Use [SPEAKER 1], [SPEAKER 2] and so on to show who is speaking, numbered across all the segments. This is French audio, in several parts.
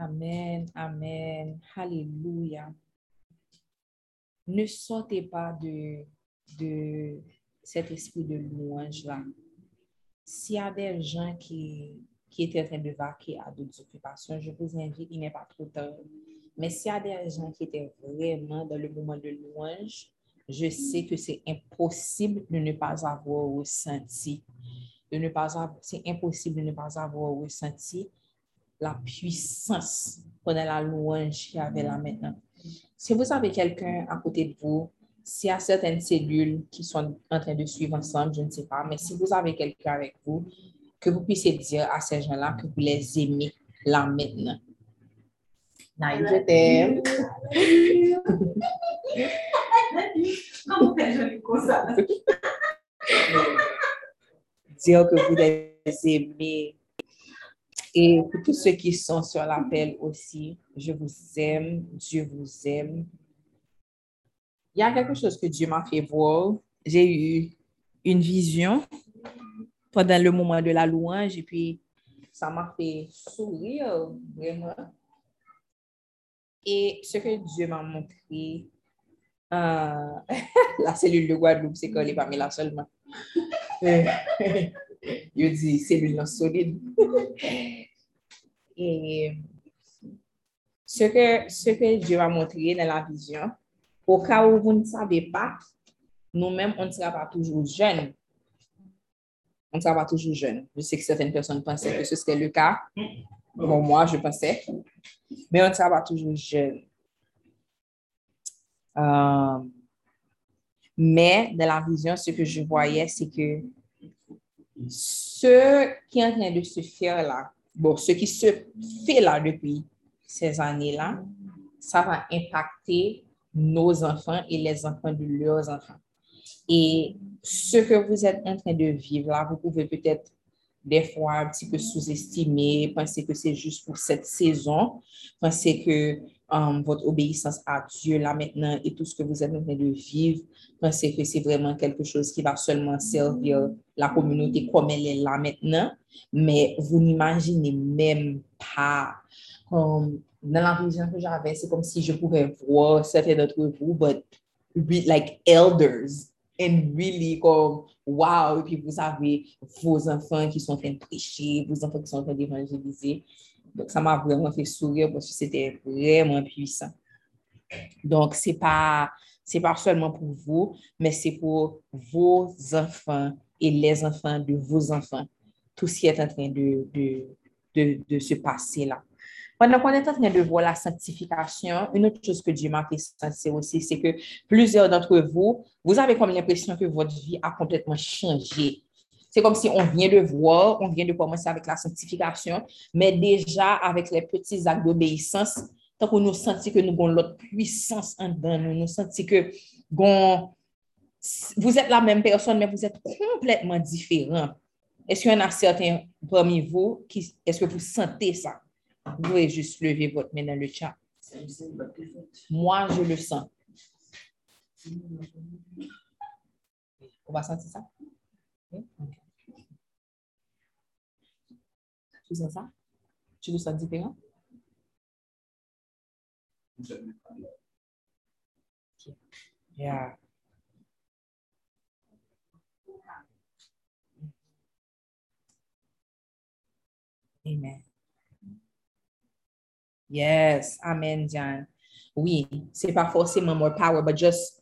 [SPEAKER 1] Amen, amen, alléluia. Ne sortez pas de, de cet esprit de louange-là. S'il y a des gens qui, qui étaient en train de vaquer à d'autres occupations, je vous invite, il n'est pas trop tard. Mais s'il y a des gens qui étaient vraiment dans le moment de louange, je sais que c'est impossible de ne pas avoir ressenti, de ne pas c'est impossible de ne pas avoir ressenti la puissance pendant la louange qu'il y avait là maintenant. Si vous avez quelqu'un à côté de vous, s'il y a certaines cellules qui sont en train de suivre ensemble, je ne sais pas, mais si vous avez quelqu'un avec vous, que vous puissiez dire à ces gens-là que vous les aimez là maintenant. Naï, je t'aime. Dire que vous les aimez et pour tous ceux qui sont sur l'appel aussi, je vous aime, Dieu vous aime. Il y a quelque chose que Dieu m'a fait voir. J'ai eu une vision pendant le moment de la louange et puis ça m'a fait sourire vraiment. Et ce que Dieu m'a montré, euh, la cellule de Guadeloupe, c'est collé parmi là seulement. Il dit cellule solide. Et ce que, ce que Dieu va montrer dans la vision, au cas où vous ne savez pas, nous-mêmes, on ne sera pas toujours jeunes. On ne sera pas toujours jeunes. Je sais que certaines personnes pensaient que ce serait le cas. Bon, moi, je pensais. Mais on ne sera pas toujours jeunes. Euh, mais dans la vision, ce que je voyais, c'est que ce qui est en train de se faire là, bon, ce qui se fait là depuis ces années-là, ça va impacter nos enfants et les enfants de leurs enfants. Et ce que vous êtes en train de vivre là, vous pouvez peut-être des fois un petit peu sous-estimer, penser que c'est juste pour cette saison, penser que um, votre obéissance à Dieu là maintenant et tout ce que vous êtes en train de vivre, pensez que c'est vraiment quelque chose qui va seulement servir la communauté comme elle est là maintenant, mais vous n'imaginez même pas. Um, dans la vision que j'avais, c'est comme si je pouvais voir certains d'entre vous, but like elders, and really comme wow, et puis vous avez vos enfants qui sont en train de prêcher, vos enfants qui sont en train d'évangéliser. Donc, ça m'a vraiment fait sourire parce que c'était vraiment puissant. Donc, ce n'est pas, pas seulement pour vous, mais c'est pour vos enfants et les enfants de vos enfants. Tout ce qui est en train de, de, de, de se passer là. Pendant qu'on est en train de voir la sanctification, une autre chose que Dieu m'a fait sentir aussi, c'est que plusieurs d'entre vous, vous avez comme l'impression que votre vie a complètement changé. C'est comme si on vient de voir, on vient de commencer avec la sanctification, mais déjà avec les petits actes d'obéissance, tant qu'on nous sentit que nous avons l'autre puissance en nous nous sentit que vous êtes la même personne, mais vous êtes complètement différent. Est-ce qu'il y en a certains parmi vous qui, est-ce que vous sentez ça? Vous pouvez juste lever votre main dans le chat. Moi, je le sens. On va sentir ça? Tu sens ça? Tu le sens différent? Yeah. Amen. Yes, amen, John. Oui, c'est pas forcément more power, but just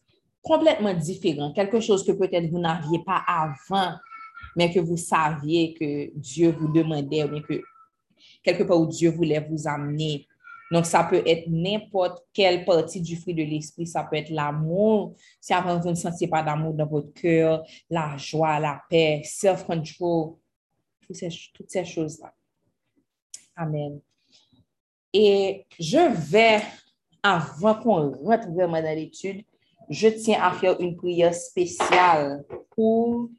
[SPEAKER 1] complètement différent. Quelque chose que peut-être vous n'aviez pas avant, mais que vous saviez que Dieu vous demandait, ou bien que quelque part où Dieu voulait vous amener. Donc, ça peut être n'importe quelle partie du fruit de l'esprit. Ça peut être l'amour. Si avant vous ne sentez pas d'amour dans votre cœur, la joie, la paix, self-control, toutes ces, toutes ces choses-là. Amen. Et je vais, avant qu'on rentre vraiment dans l'étude, je tiens à faire une prière spéciale pour...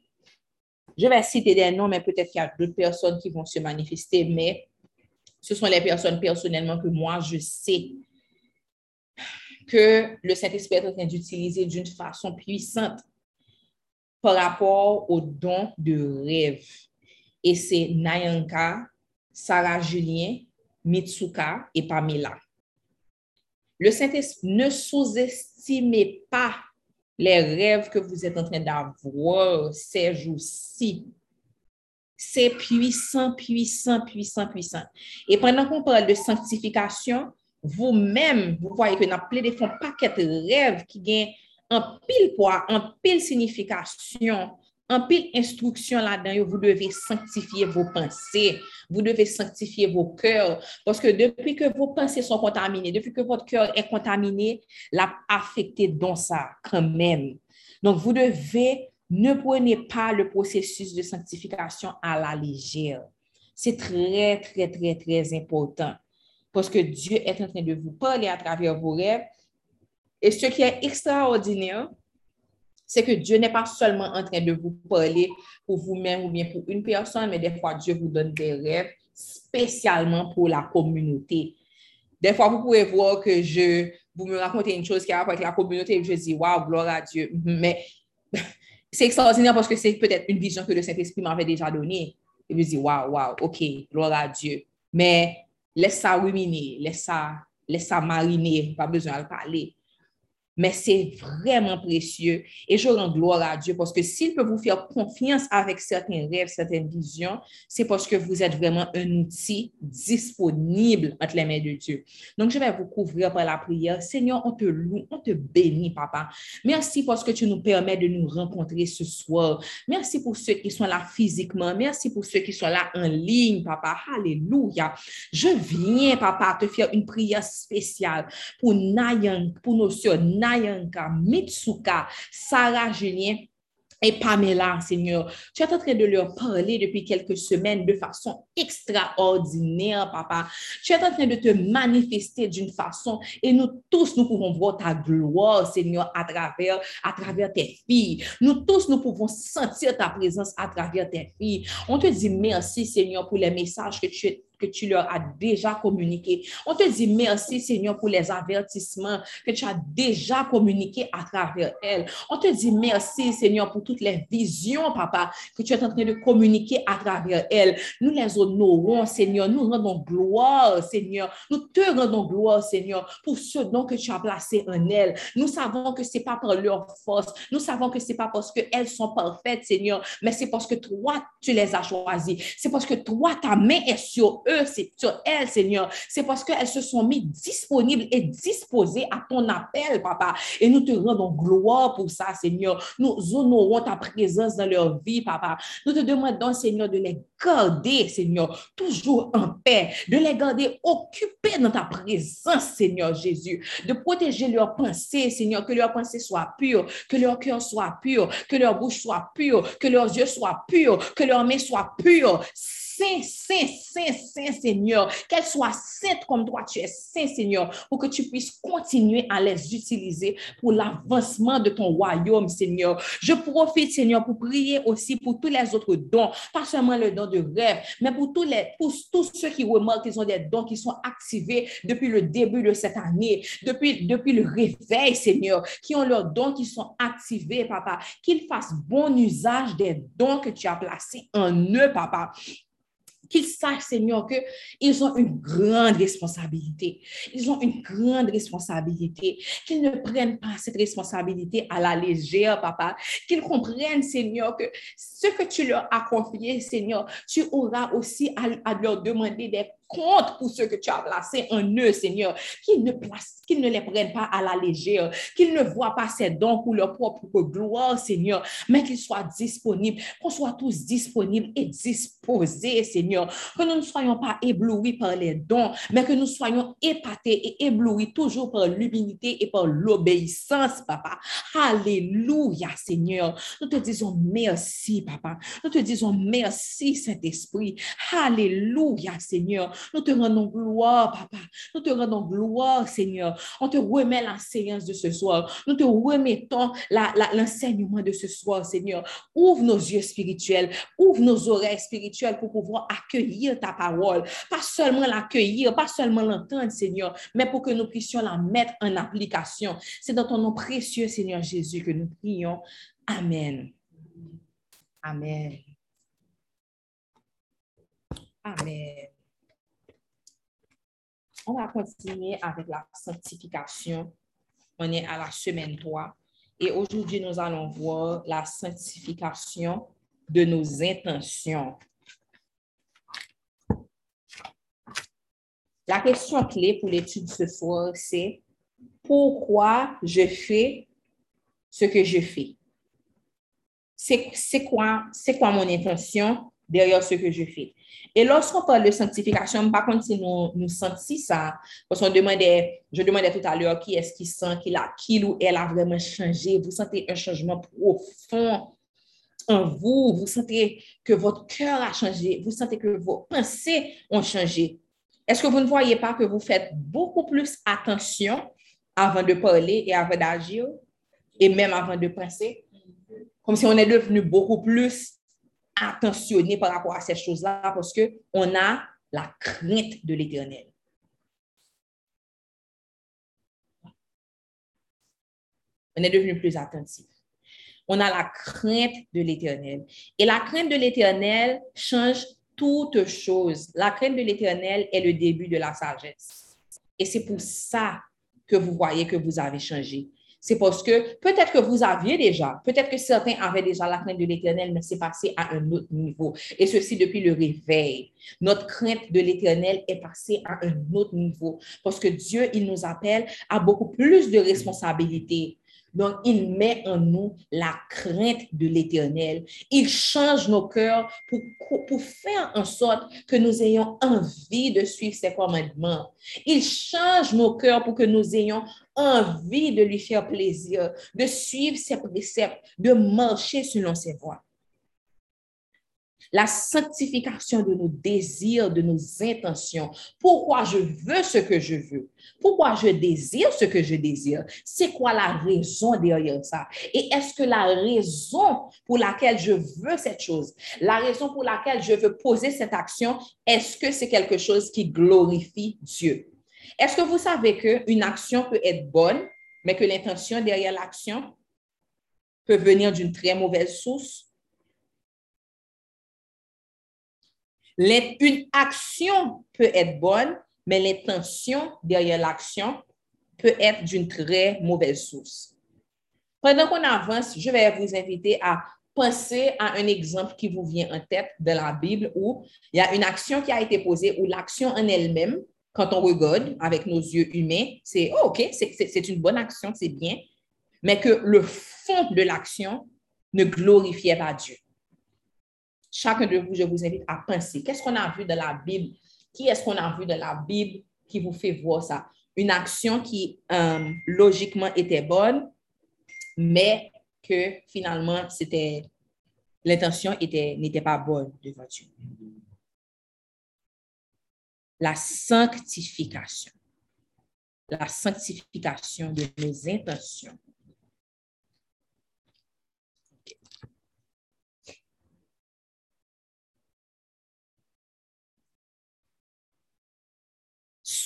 [SPEAKER 1] Je vais citer des noms, mais peut-être qu'il y a d'autres personnes qui vont se manifester, mais ce sont les personnes personnellement que moi, je sais que le Saint-Esprit est en train d'utiliser d'une façon puissante par rapport au don de rêve. Et c'est Nayanka, Sarah Julien, Mitsuka et Pamela. Le Saint-Esprit, ne sous-estimez pas les rêves que vous êtes en train d'avoir ces jours-ci. C'est puissant, puissant, puissant, puissant. Et pendant qu'on parle de sanctification, vous-même, vous voyez que dans plein de fonds, paquet de rêves qui gagnent un pile poids, un pile signification, un pile instruction là-dedans, vous devez sanctifier vos pensées, vous devez sanctifier vos cœurs, parce que depuis que vos pensées sont contaminées, depuis que votre cœur est contaminé, l'a affecté dans ça quand même. Donc, vous devez, ne prenez pas le processus de sanctification à la légère. C'est très, très, très, très important parce que Dieu est en train de vous parler à travers vos rêves. Et ce qui est extraordinaire, c'est que Dieu n'est pas seulement en train de vous parler pour vous-même ou bien pour une personne, mais des fois, Dieu vous donne des rêves spécialement pour la communauté. Des fois, vous pouvez voir que je, vous me racontez une chose qui a rapport avec la communauté et je dis, waouh, gloire à Dieu. Mais c'est extraordinaire parce que c'est peut-être une vision que le Saint-Esprit m'avait déjà donnée. Et je dis, waouh, waouh, ok, gloire à Dieu. Mais laisse ça ruminer, laisse ça, laisse ça mariner, pas besoin de parler mais c'est vraiment précieux. Et je rends gloire à Dieu parce que s'il peut vous faire confiance avec certains rêves, certaines visions, c'est parce que vous êtes vraiment un outil disponible entre les mains de Dieu. Donc, je vais vous couvrir par la prière. Seigneur, on te loue, on te bénit, Papa. Merci parce que tu nous permets de nous rencontrer ce soir. Merci pour ceux qui sont là physiquement. Merci pour ceux qui sont là en ligne, Papa. Alléluia. Je viens, Papa, te faire une prière spéciale pour Nayan, pour nos soeurs Nayanka, Mitsuka, Sarah Julien et Pamela, Seigneur. Tu es en train de leur parler depuis quelques semaines de façon extraordinaire, Papa. Tu es en train de te manifester d'une façon et nous tous, nous pouvons voir ta gloire, Seigneur, à travers, à travers tes filles. Nous tous, nous pouvons sentir ta présence à travers tes filles. On te dit merci, Seigneur, pour les messages que tu que tu leur as déjà communiqué. On te dit merci, Seigneur, pour les avertissements que tu as déjà communiqués à travers elles. On te dit merci, Seigneur, pour toutes les visions, Papa, que tu es en train de communiquer à travers elles. Nous les honorons, Seigneur. Nous rendons gloire, Seigneur. Nous te rendons gloire, Seigneur, pour ce don que tu as placé en elles. Nous savons que ce n'est pas par leur force. Nous savons que ce n'est pas parce qu'elles sont parfaites, Seigneur, mais c'est parce que toi, tu les as choisies. C'est parce que toi, ta main est sur eux, c'est sur elles, Seigneur. C'est parce qu'elles se sont mises disponibles et disposées à ton appel, Papa. Et nous te rendons gloire pour ça, Seigneur. Nous honorons ta présence dans leur vie, Papa. Nous te demandons, Seigneur, de les garder, Seigneur, toujours en paix, de les garder occupés dans ta présence, Seigneur Jésus, de protéger leurs pensées, Seigneur, que leurs pensées soient pures, que leur cœur soit pur, que leur bouche soit pure, que leurs yeux soient purs, que leurs mains soient pures. Saint, Saint, Saint, Saint Seigneur, qu'elle soit sainte comme toi, tu es Saint Seigneur, pour que tu puisses continuer à les utiliser pour l'avancement de ton royaume, Seigneur. Je profite, Seigneur, pour prier aussi pour tous les autres dons, pas seulement le don de rêve, mais pour tous, les, tous ceux qui remarquent qu'ils ont des dons qui sont activés depuis le début de cette année, depuis, depuis le réveil, Seigneur, qui ont leurs dons qui sont activés, Papa, qu'ils fassent bon usage des dons que tu as placés en eux, Papa qu'ils sachent, Seigneur, qu'ils ont une grande responsabilité. Ils ont une grande responsabilité. Qu'ils ne prennent pas cette responsabilité à la légère, papa. Qu'ils comprennent, Seigneur, que ce que tu leur as confié, Seigneur, tu auras aussi à, leur demander des compte pour ce que tu as placé en eux, Seigneur, qu'ils ne, qu'ils ne les prennent pas à la légère, qu'ils ne voient pas ces dons pour leur propre gloire, Seigneur, mais qu'ils soient disponibles, qu'on soit tous disponibles et disposés, Seigneur, que nous ne soyons pas éblouis par les dons, mais que nous soyons épatés et éblouis toujours par l'humilité et par l'obéissance, Papa. Alléluia, Seigneur. Nous te disons merci, Papa. Nous te disons merci, Saint-Esprit. Alléluia, Seigneur. Nous te rendons gloire, Papa. Nous te rendons gloire, Seigneur. On te remet la séance de ce soir. Nous te remettons l'enseignement de ce soir, Seigneur. Ouvre nos yeux spirituels, ouvre nos oreilles spirituelles pour pouvoir accueillir ta parole. Pas seulement l'accueillir, pas seulement l'entendre, Seigneur, mais pour que nous puissions la mettre en application. C'est dans ton nom précieux, Seigneur Jésus, que nous prions. Amen. Amen. Amen. On va continuer avec la sanctification. On est à la semaine 3. Et aujourd'hui, nous allons voir la sanctification de nos intentions. La question clé pour l'étude ce soir, c'est pourquoi je fais ce que je fais? C'est quoi, quoi mon intention? Derrière ce que je fais? Et lorsqu'on parle de sanctification, par contre, si nous, nous sentons ça, parce qu'on demandait, je demandais tout à l'heure qui est-ce qui sent qu'il a, qu'il ou elle a vraiment changé, vous sentez un changement profond en vous, vous sentez que votre cœur a changé, vous sentez que vos pensées ont changé? Est-ce que vous ne voyez pas que vous faites beaucoup plus attention avant de parler et avant d'agir? Et même avant de penser? Comme si on est devenu beaucoup plus attentionné par rapport à ces choses-là parce qu'on a la crainte de l'éternel. On est devenu plus attentif. On a la crainte de l'éternel. Et la crainte de l'éternel change toute chose. La crainte de l'éternel est le début de la sagesse. Et c'est pour ça que vous voyez que vous avez changé. C'est parce que peut-être que vous aviez déjà, peut-être que certains avaient déjà la crainte de l'éternel, mais c'est passé à un autre niveau. Et ceci depuis le réveil. Notre crainte de l'éternel est passée à un autre niveau parce que Dieu, il nous appelle à beaucoup plus de responsabilités. Donc, il met en nous la crainte de l'éternel. Il change nos cœurs pour, faire en sorte que nous ayons envie de suivre ses commandements. Il change nos cœurs pour que nous ayons envie de lui faire plaisir, de suivre ses préceptes, de marcher selon ses voies la sanctification de nos désirs, de nos intentions. Pourquoi je veux ce que je veux? Pourquoi je désire ce que je désire? C'est quoi la raison derrière ça? Et est-ce que la raison pour laquelle je veux cette chose, la raison pour laquelle je veux poser cette action, est-ce que c'est quelque chose qui glorifie Dieu? Est-ce que vous savez qu'une action peut être bonne, mais que l'intention derrière l'action peut venir d'une très mauvaise source? Une action peut être bonne, mais l'intention derrière l'action peut être d'une très mauvaise source. Pendant qu'on avance, je vais vous inviter à penser à un exemple qui vous vient en tête de la Bible où il y a une action qui a été posée, où l'action en elle-même, quand on regarde avec nos yeux humains, c'est oh, OK, c'est une bonne action, c'est bien, mais que le fond de l'action ne glorifiait pas Dieu. Chacun de vous, je vous invite à penser. Qu'est-ce qu'on a vu dans la Bible? Qui est-ce qu'on a vu dans la Bible qui vous fait voir ça? Une action qui euh, logiquement était bonne, mais que finalement, c'était l'intention n'était pas bonne devant Dieu. La sanctification. La sanctification de nos intentions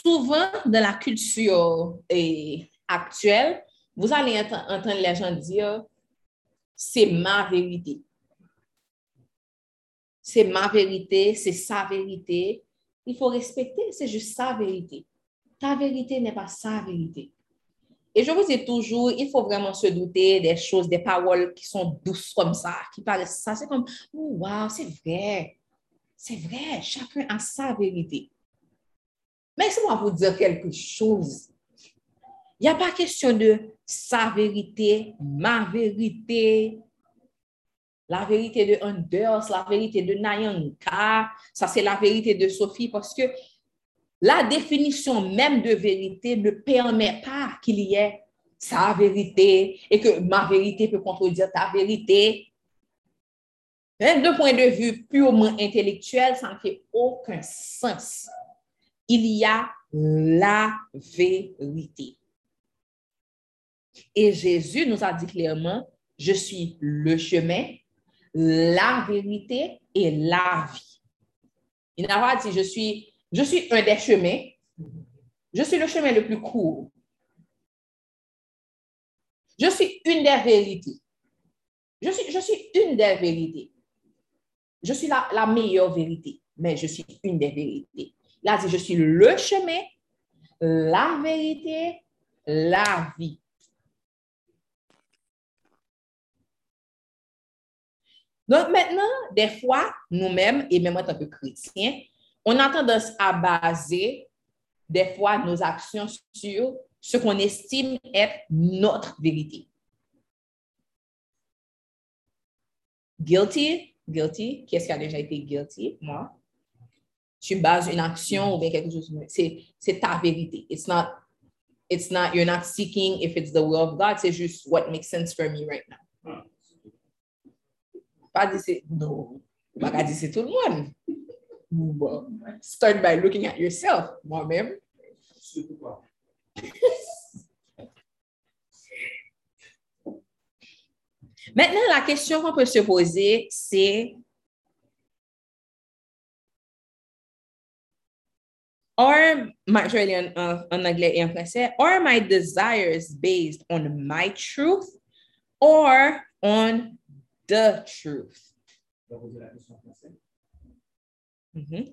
[SPEAKER 1] souvent dans la culture eh, actuelle, vous allez entendre les gens dire c'est ma vérité. C'est ma vérité, c'est sa vérité. Il faut respecter, c'est juste sa vérité. Ta vérité n'est pas sa vérité. Et je vous dis toujours, il faut vraiment se douter des choses, des paroles qui sont douces comme ça, qui paraissent ça. C'est comme, wow, c'est vrai. C'est vrai, chacun a sa vérité. Laissez-moi vous dire quelque chose. Il n'y a pas question de sa vérité, ma vérité, la vérité de Anders, la vérité de Nayanka, ça c'est la vérité de Sophie, parce que la définition même de vérité ne permet pas qu'il y ait sa vérité et que ma vérité peut contredire ta vérité. D'un point de vue purement intellectuel, ça ne fait aucun sens il y a la vérité. Et Jésus nous a dit clairement, je suis le chemin, la vérité et la vie. Il n'a pas dit, je suis, un des chemins, je suis le chemin le plus court. Je suis une des vérités. Je suis, une des vérités. Je suis la meilleure vérité, mais je suis une des vérités. Là, je suis le chemin, la vérité, la vie. Donc maintenant, des fois, nous-mêmes, et même en tant que chrétiens, on a tendance à baser des fois nos actions sur ce qu'on estime être notre vérité. Guilty, guilty, qu'est-ce qui a déjà été guilty? Moi. Tu bases une action ou bien quelque chose, c'est ta vérité. It's not, it's not, you're not seeking if it's the will of God, c'est juste what makes sense for me right now. Pas dire c'est, non, pas dire c'est tout le monde. start by looking at yourself, moi-même. Maintenant, la question qu'on peut se poser, c'est Are my, je vais en, en, anglais et en français, are my desires based on my truth or on the truth? Mm -hmm.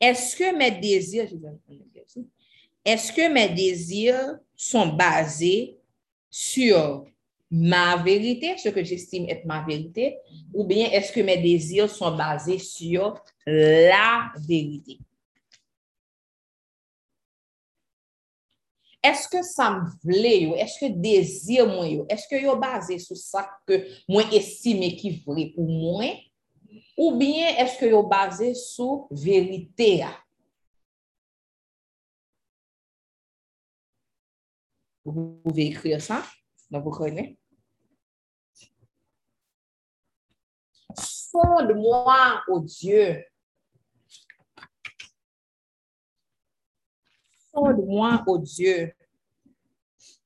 [SPEAKER 1] Est-ce que mes désirs, est-ce que mes désirs sont basés sur ma vérité, ce que j'estime être ma vérité, ou bien est-ce que mes désirs sont basés sur la vérité? Est-ce que ça me vle est-ce que désir moi est-ce que yo basé sur ça que moi estime qui vrai pour moi, ou bien est-ce que yo basé sur vérité? Vous pouvez écrire ça dans vos connaissez. Sonde-moi, oh Dieu. Sonde-moi, oh Dieu.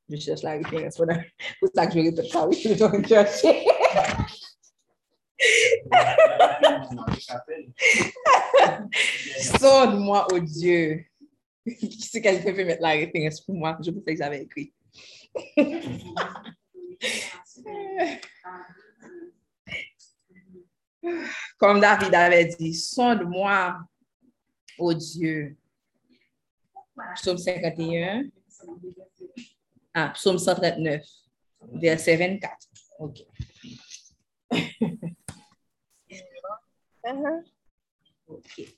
[SPEAKER 1] Je cherche la référence. Pour ça que je répète ça, oui, je dois chercher. Sonde-moi, oh Dieu. Si quelqu'un peut mettre la référence pour moi, je pensais que j'avais écrit. Comme David avait dit, sonde-moi, oh Dieu. Psaume 51. Ah, psaume 139, verset 24. OK. OK.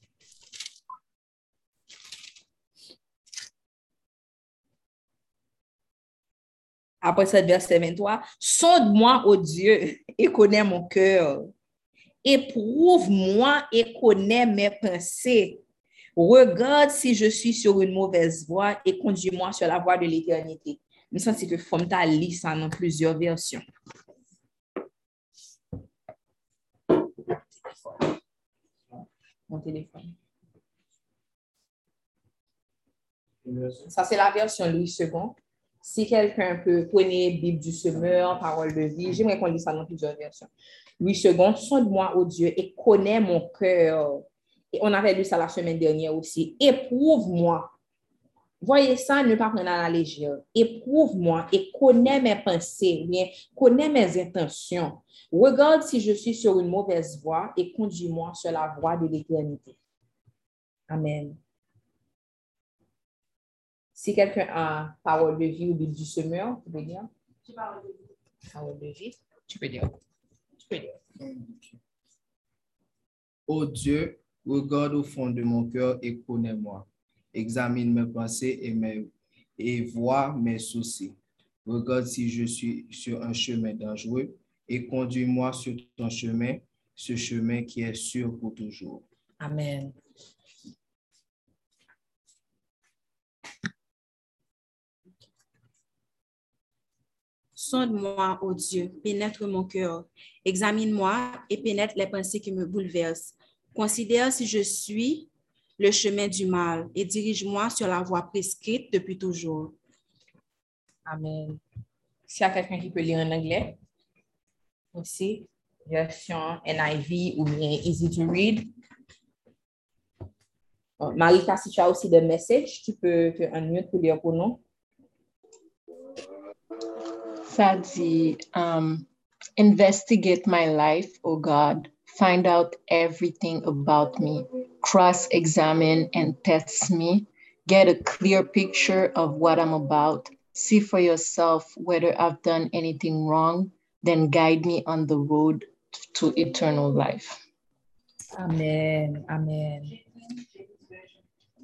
[SPEAKER 1] Après ce verset 23, sonde-moi, ô Dieu, et connais mon cœur. Éprouve-moi et connais mes pensées. Regarde si je suis sur une mauvaise voie et conduis-moi sur la voie de l'éternité. Je sens que Fomta ta ça dans plusieurs versions. Mon téléphone. Ça, c'est la version Louis II. Si quelqu'un peut prendre Bible du semeur, parole de vie, j'aimerais qu'on lise ça dans plusieurs versions. Louis II, sonde-moi, ô Dieu, et connais mon cœur. On avait lu ça la semaine dernière aussi. Éprouve-moi. Voyez ça, ne pas prendre à la légère. Éprouve-moi et connais mes pensées, bien, connais mes intentions. Regarde si je suis sur une mauvaise voie et conduis-moi sur la voie de l'éternité. Amen. Si quelqu'un a parole de vie ou Bible du semeur, tu peux dire? Parole de vie. Tu peux dire. Tu peux dire.
[SPEAKER 2] Oh Dieu, regarde au fond de mon cœur et connais-moi. Examine mes pensées et, mes, et vois mes soucis. Regarde si je suis sur un chemin dangereux et conduis-moi sur ton chemin, ce chemin qui est sûr pour toujours.
[SPEAKER 1] Amen.
[SPEAKER 3] Sonde-moi, ô Dieu, pénètre mon cœur. Examine-moi et pénètre les pensées qui me bouleversent. Considère si je suis le chemin du mal et dirige-moi sur la voie prescrite depuis toujours.
[SPEAKER 1] Amen. S'il y a quelqu'un qui peut lire en anglais, aussi, version NIV ou bien Easy to Read. Malika, si tu as aussi des messages, tu peux te unmute pour lire pour nous.
[SPEAKER 4] Ça dit, um, investigate my life, oh God. Find out everything about me. Cross examine and test me get a clear picture of what I'm about. See for yourself whether I've done anything wrong, then guide me on the road to eternal life.
[SPEAKER 1] Amen. Amen.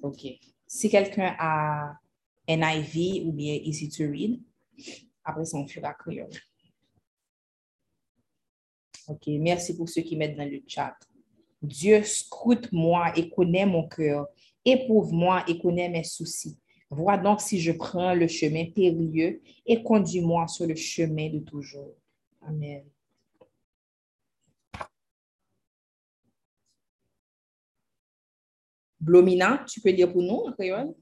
[SPEAKER 1] OK. Si quelqu'un a NIV ou bien Easy to Read, après ça, on fera créole. OK. Merci pour ceux qui mettent dans le chat. Dieu scrute-moi et connaît mon cœur. Éprouve-moi et connaît mes soucis. Vois donc si je prends le chemin périlleux et conduis-moi sur le chemin de toujours. Amen. Blomina, tu peux lire pour nous en?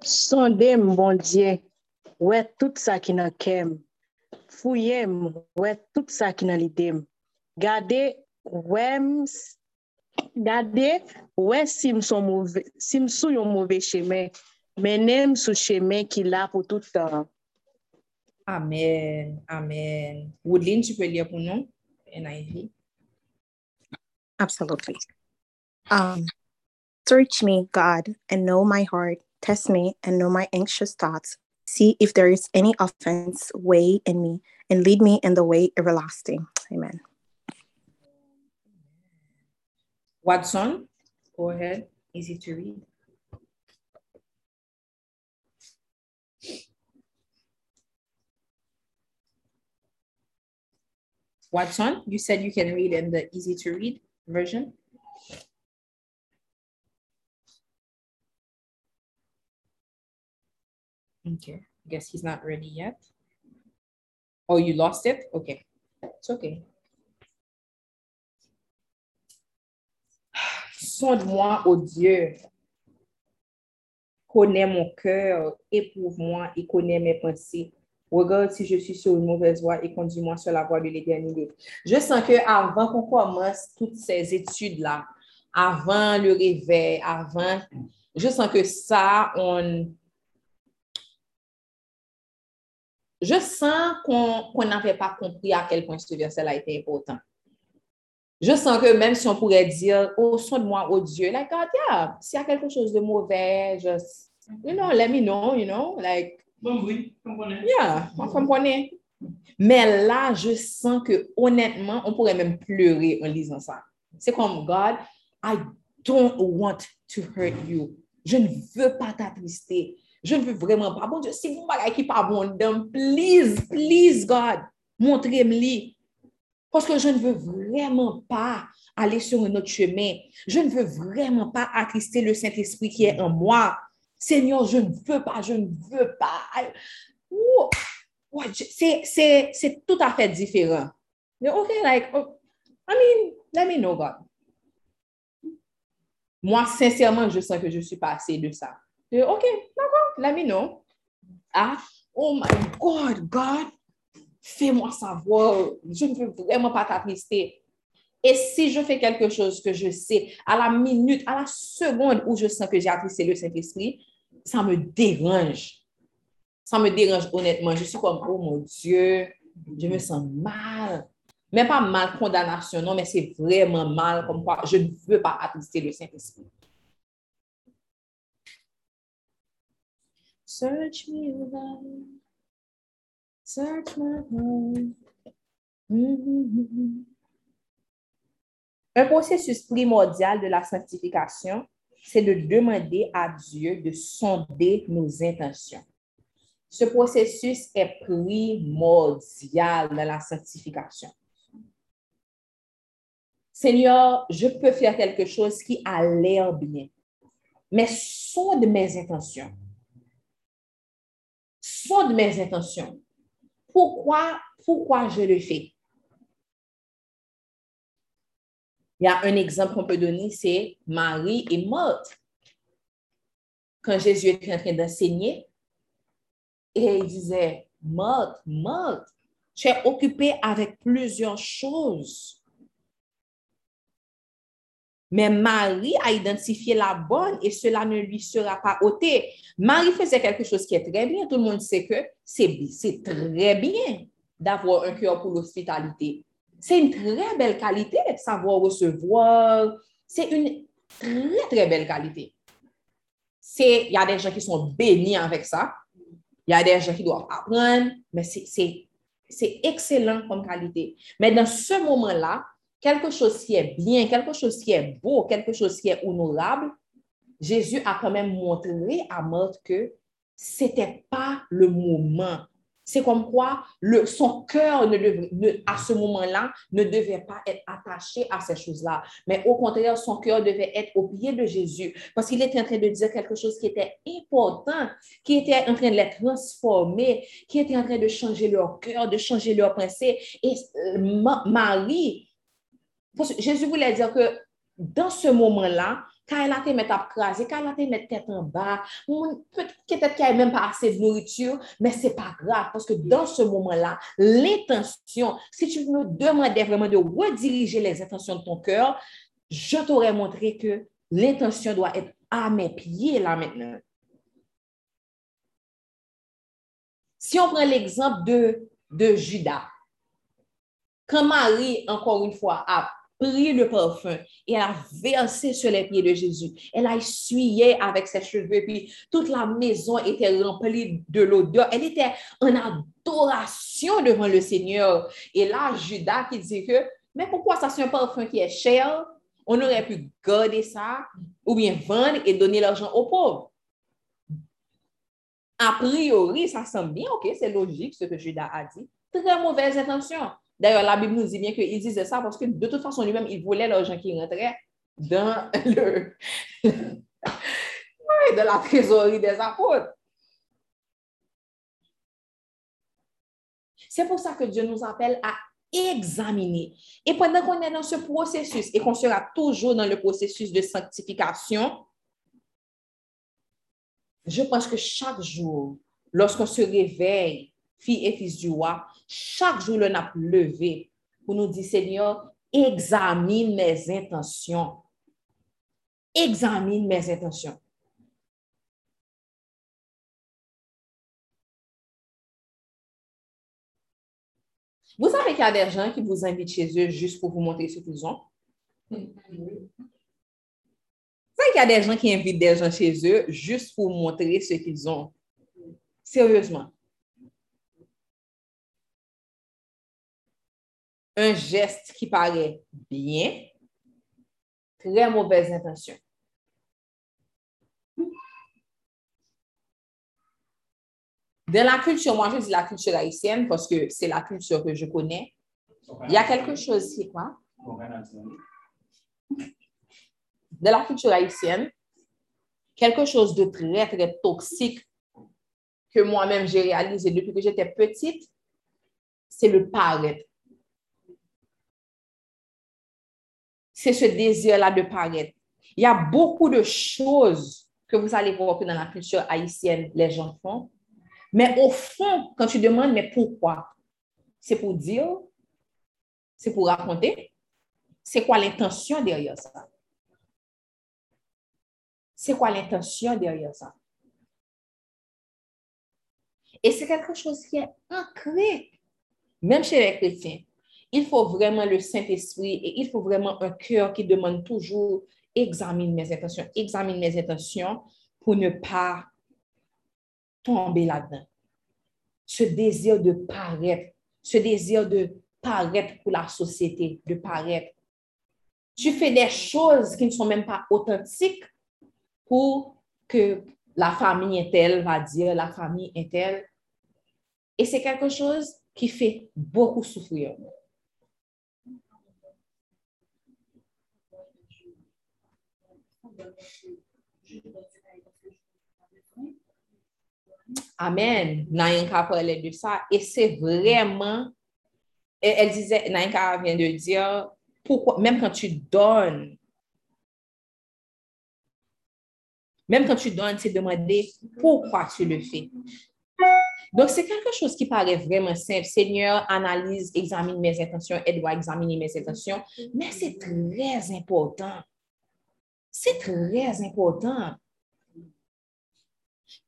[SPEAKER 1] Sonde
[SPEAKER 5] m bon diye, wè tout sa ki nan kem. Fouye m, wè tout sa ki nan lidem. Gade, wè m, gade, wè si m, son mouve, si m sou yon mouve cheme, menem sou cheme ki la pou toutan.
[SPEAKER 1] Amen, amen. Woodline, tu peux lire pour nous, NIV?
[SPEAKER 6] Absolutely. Um, search me, God, and know my heart. Test me and know my anxious thoughts. See if there is any offense way in me, and lead me in the way everlasting. Amen.
[SPEAKER 1] Watson, go ahead. Easy to read. Watson, you said you can read in the easy to read version. Okay, I guess he's not ready yet. Oh, you lost it? Okay, it's okay. Sonde-moi, ô Dieu. Connais mon cœur, éprouve-moi et connais mes pensées. Regarde si je suis sur une mauvaise voie et conduis-moi sur la voie de l'éternité. Je sens que avant qu'on commence toutes ces études-là, avant le réveil, avant, je sens que ça, on... Je sens qu'on n'avait pas compris à quel point ce verset-là était important. Je sens que même si on pourrait dire, oh, soin-moi, oh Dieu, like, God, yeah, s'il y a quelque chose de mauvais, just, you know, let me know, you know, like,
[SPEAKER 2] Bon, oui, comprenez.
[SPEAKER 1] Yeah, on comprenait. Mais là, je sens que honnêtement, on pourrait même pleurer en lisant ça. C'est comme God, I don't want to hurt you. Je ne veux pas t'attrister. Je ne veux vraiment pas. Bon Dieu, si vous m'avez qui pas bon please, please God, montrez-moi. Parce que je ne veux vraiment pas aller sur un autre chemin. Je ne veux vraiment pas attrister le Saint-Esprit qui est en moi. Seigneur, je ne veux pas, je ne veux pas. C'est- tout à fait différent. OK, like, oh, I mean, let me know, God. Moi, sincèrement, je sens que je suis passée de ça. OK, let me know. Ah, oh my God, God, fais-moi savoir. Je ne veux vraiment pas t'attrister. Et si je fais quelque chose que je sais, à la minute, à la seconde où je sens que j'ai attristé le Saint-Esprit, ça me dérange. Ça me dérange honnêtement. Je suis comme, oh mon Dieu, je me sens mal. Mais pas mal condamnation, non, mais c'est vraiment mal comme quoi je ne veux pas attrister le Saint-Esprit. Search me. Search my heart. Mhm. Un processus primordial de la sanctification, c'est de demander à Dieu de sonder nos intentions. Ce processus est primordial dans la sanctification. Seigneur, je peux faire quelque chose qui a l'air bien, mais sonde mes intentions. Sonde mes intentions. Pourquoi, pourquoi je le fais? Il y a un exemple qu'on peut donner, c'est Marie et Marthe. Quand Jésus était en train d'enseigner, et il disait, Marthe, Marthe, tu es occupée avec plusieurs choses. Mais Marie a identifié la bonne et cela ne lui sera pas ôté. Marie faisait quelque chose qui est très bien. Tout le monde sait que c'est très bien d'avoir un cœur pour l'hospitalité. C'est une très belle qualité savoir recevoir. C'est une très, très belle qualité. Il y a des gens qui sont bénis avec ça. Il y a des gens qui doivent apprendre, mais c'est excellent comme qualité. Mais dans ce moment-là, quelque chose qui est bien, quelque chose qui est beau, quelque chose qui est honorable, Jésus a quand même montré à Marthe que ce n'était pas le moment. C'est comme quoi le, son cœur, ne à ce moment-là, ne devait pas être attaché à ces choses-là. Mais au contraire, son cœur devait être au pied de Jésus parce qu'il était en train de dire quelque chose qui était important, qui était en train de les transformer, qui était en train de changer leur cœur, de changer leur pensée. Et euh, Marie, Jésus voulait dire que dans ce moment-là, quand elle a été mettre à craser, quand elle a été mettre tête en bas, peut-être qu'elle n'a même pas assez de nourriture, mais ce n'est pas grave parce que dans ce moment-là, l'intention, si tu me demandais vraiment de rediriger les intentions de ton cœur, je t'aurais montré que l'intention doit être à mes pieds là maintenant. Si on prend l'exemple de, de Judas, quand Marie, encore une fois, a pris le parfum et a versé sur les pieds de Jésus. Elle a essuyé avec ses cheveux, puis toute la maison était remplie de l'odeur. Elle était en adoration devant le Seigneur. Et là, Judas qui dit que, mais pourquoi ça c'est un parfum qui est cher? On aurait pu garder ça ou bien vendre et donner l'argent aux pauvres. A priori, ça semble bien, ok, c'est logique ce que Judas a dit. Très mauvaise intention. D'ailleurs, la Bible nous dit bien qu'il disait ça parce que de toute façon, lui-même, il voulait l'argent qui rentrait dans le de la trésorerie des apôtres. C'est pour ça que Dieu nous appelle à examiner. Et pendant qu'on est dans ce processus et qu'on sera toujours dans le processus de sanctification, je pense que chaque jour, lorsqu'on se réveille, fille et fils du roi, chaque jour, le n'a levé pour nous dire, Seigneur, examine mes intentions. Examine mes intentions. Vous savez qu'il y a des gens qui vous invitent chez eux juste pour vous montrer ce qu'ils ont? Vous savez qu'il y a des gens qui invitent des gens chez eux juste pour montrer ce qu'ils ont? Sérieusement. Un geste qui paraît bien, très mauvaise intention. Dans la culture, moi je dis la culture haïtienne parce que c'est la culture que je connais. Il y a quelque chose qui quoi? Dans la culture haïtienne, quelque chose de très, très toxique que moi-même j'ai réalisé depuis que j'étais petite, c'est le paraître. C'est ce désir-là de paraître. Il y a beaucoup de choses que vous allez voir que dans la culture haïtienne, les gens font. Mais au fond, quand tu demandes, mais pourquoi? C'est pour dire, c'est pour raconter. C'est quoi l'intention derrière ça? C'est quoi l'intention derrière ça? Et c'est quelque chose qui est ancré, même chez les chrétiens il faut vraiment le Saint-Esprit et il faut vraiment un cœur qui demande toujours examine mes intentions, examine mes intentions pour ne pas tomber là-dedans. Ce désir de paraître, ce désir de paraître pour la société, de paraître. Tu fais des choses qui ne sont même pas authentiques pour que la famille est telle, va dire, la famille est telle. Et c'est quelque chose qui fait beaucoup souffrir. Amen. Naïnka parlait de ça et c'est vraiment, elle disait, Naïnka vient de dire, pourquoi, même quand tu donnes, même quand tu donnes, c'est demander pourquoi tu le fais. Donc, c'est quelque chose qui paraît vraiment simple. Seigneur, analyse, examine mes intentions, aide-moi à examiner mes intentions, mais c'est très important. C'est très important.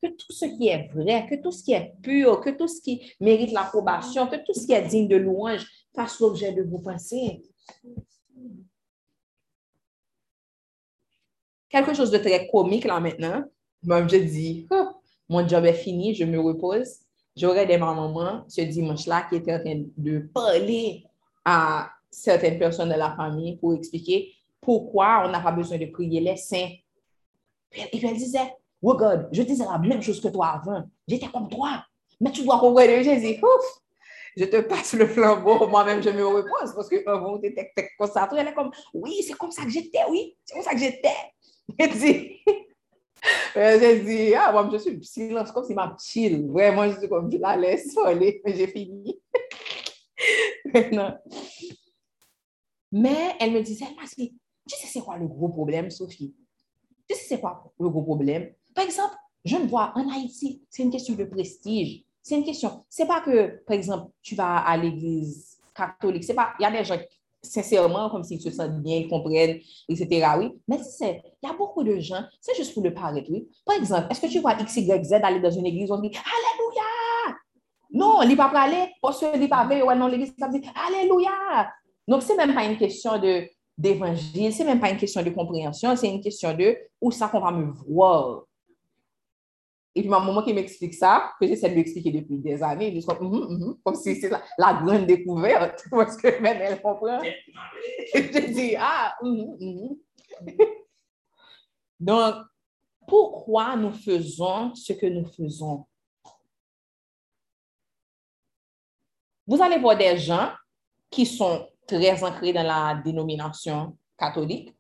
[SPEAKER 1] que tout ce qui est vrai, que tout ce qui est pur, que tout ce qui mérite l'approbation, que tout ce qui est digne de louange fasse l'objet de vos pensées. Quelque chose de très comique là maintenant. Moi, je dis, oh, mon job est fini, je me repose. J'aurais des mamans ce dimanche-là qui étaient en train de parler à certaines personnes de la famille pour expliquer pourquoi on n'a pas besoin de prier les saints. Et puis elle disait, regarde, je disais la même chose que toi avant. J'étais comme toi. Mais tu dois comprendre, Jésus. Ouf, je te passe le flambeau, moi-même je me repose parce que avant, tu étais ça. Elle est comme, oui, c'est comme ça que j'étais, oui, c'est comme ça que j'étais. Dit, j'ai dit, ah, moi, je suis silence, comme si ma chill. Vraiment, je suis comme, je la laisse aller, mais j'ai fini. Mais elle me disait, tu sais c'est quoi le gros problème, Sophie? Tu sais c'est quoi le gros problème? Par exemple, je me vois en Haïti, c'est une question de prestige. C'est une question. C'est pas que, par exemple, tu vas à l'église catholique. C'est pas, il y a des gens, sincèrement, comme s'ils se sentent bien, ils comprennent, etc. Oui. Mais c'est, il y a beaucoup de gens, c'est juste pour le paraître, oui. Par exemple, est-ce que tu vois X, Y, Z aller dans une église, on dit Alléluia! Non, il n'est pas aller, parce qu'il n'est pas ouais, non, l'église, ça dit Alléluia! Donc, ce n'est même pas une question de d'évangile, ce n'est même pas une question de compréhension, c'est une question de où ça qu'on va me voir. Et puis, ma maman qui m'explique ça, que j'essaie de lui expliquer depuis des années, je comme, mm -hmm, comme si c'est la, grande découverte, parce que même elle comprend. je dis, ah, Donc, pourquoi nous faisons ce que nous faisons? Vous allez voir des gens qui sont très ancrés dans la dénomination catholique,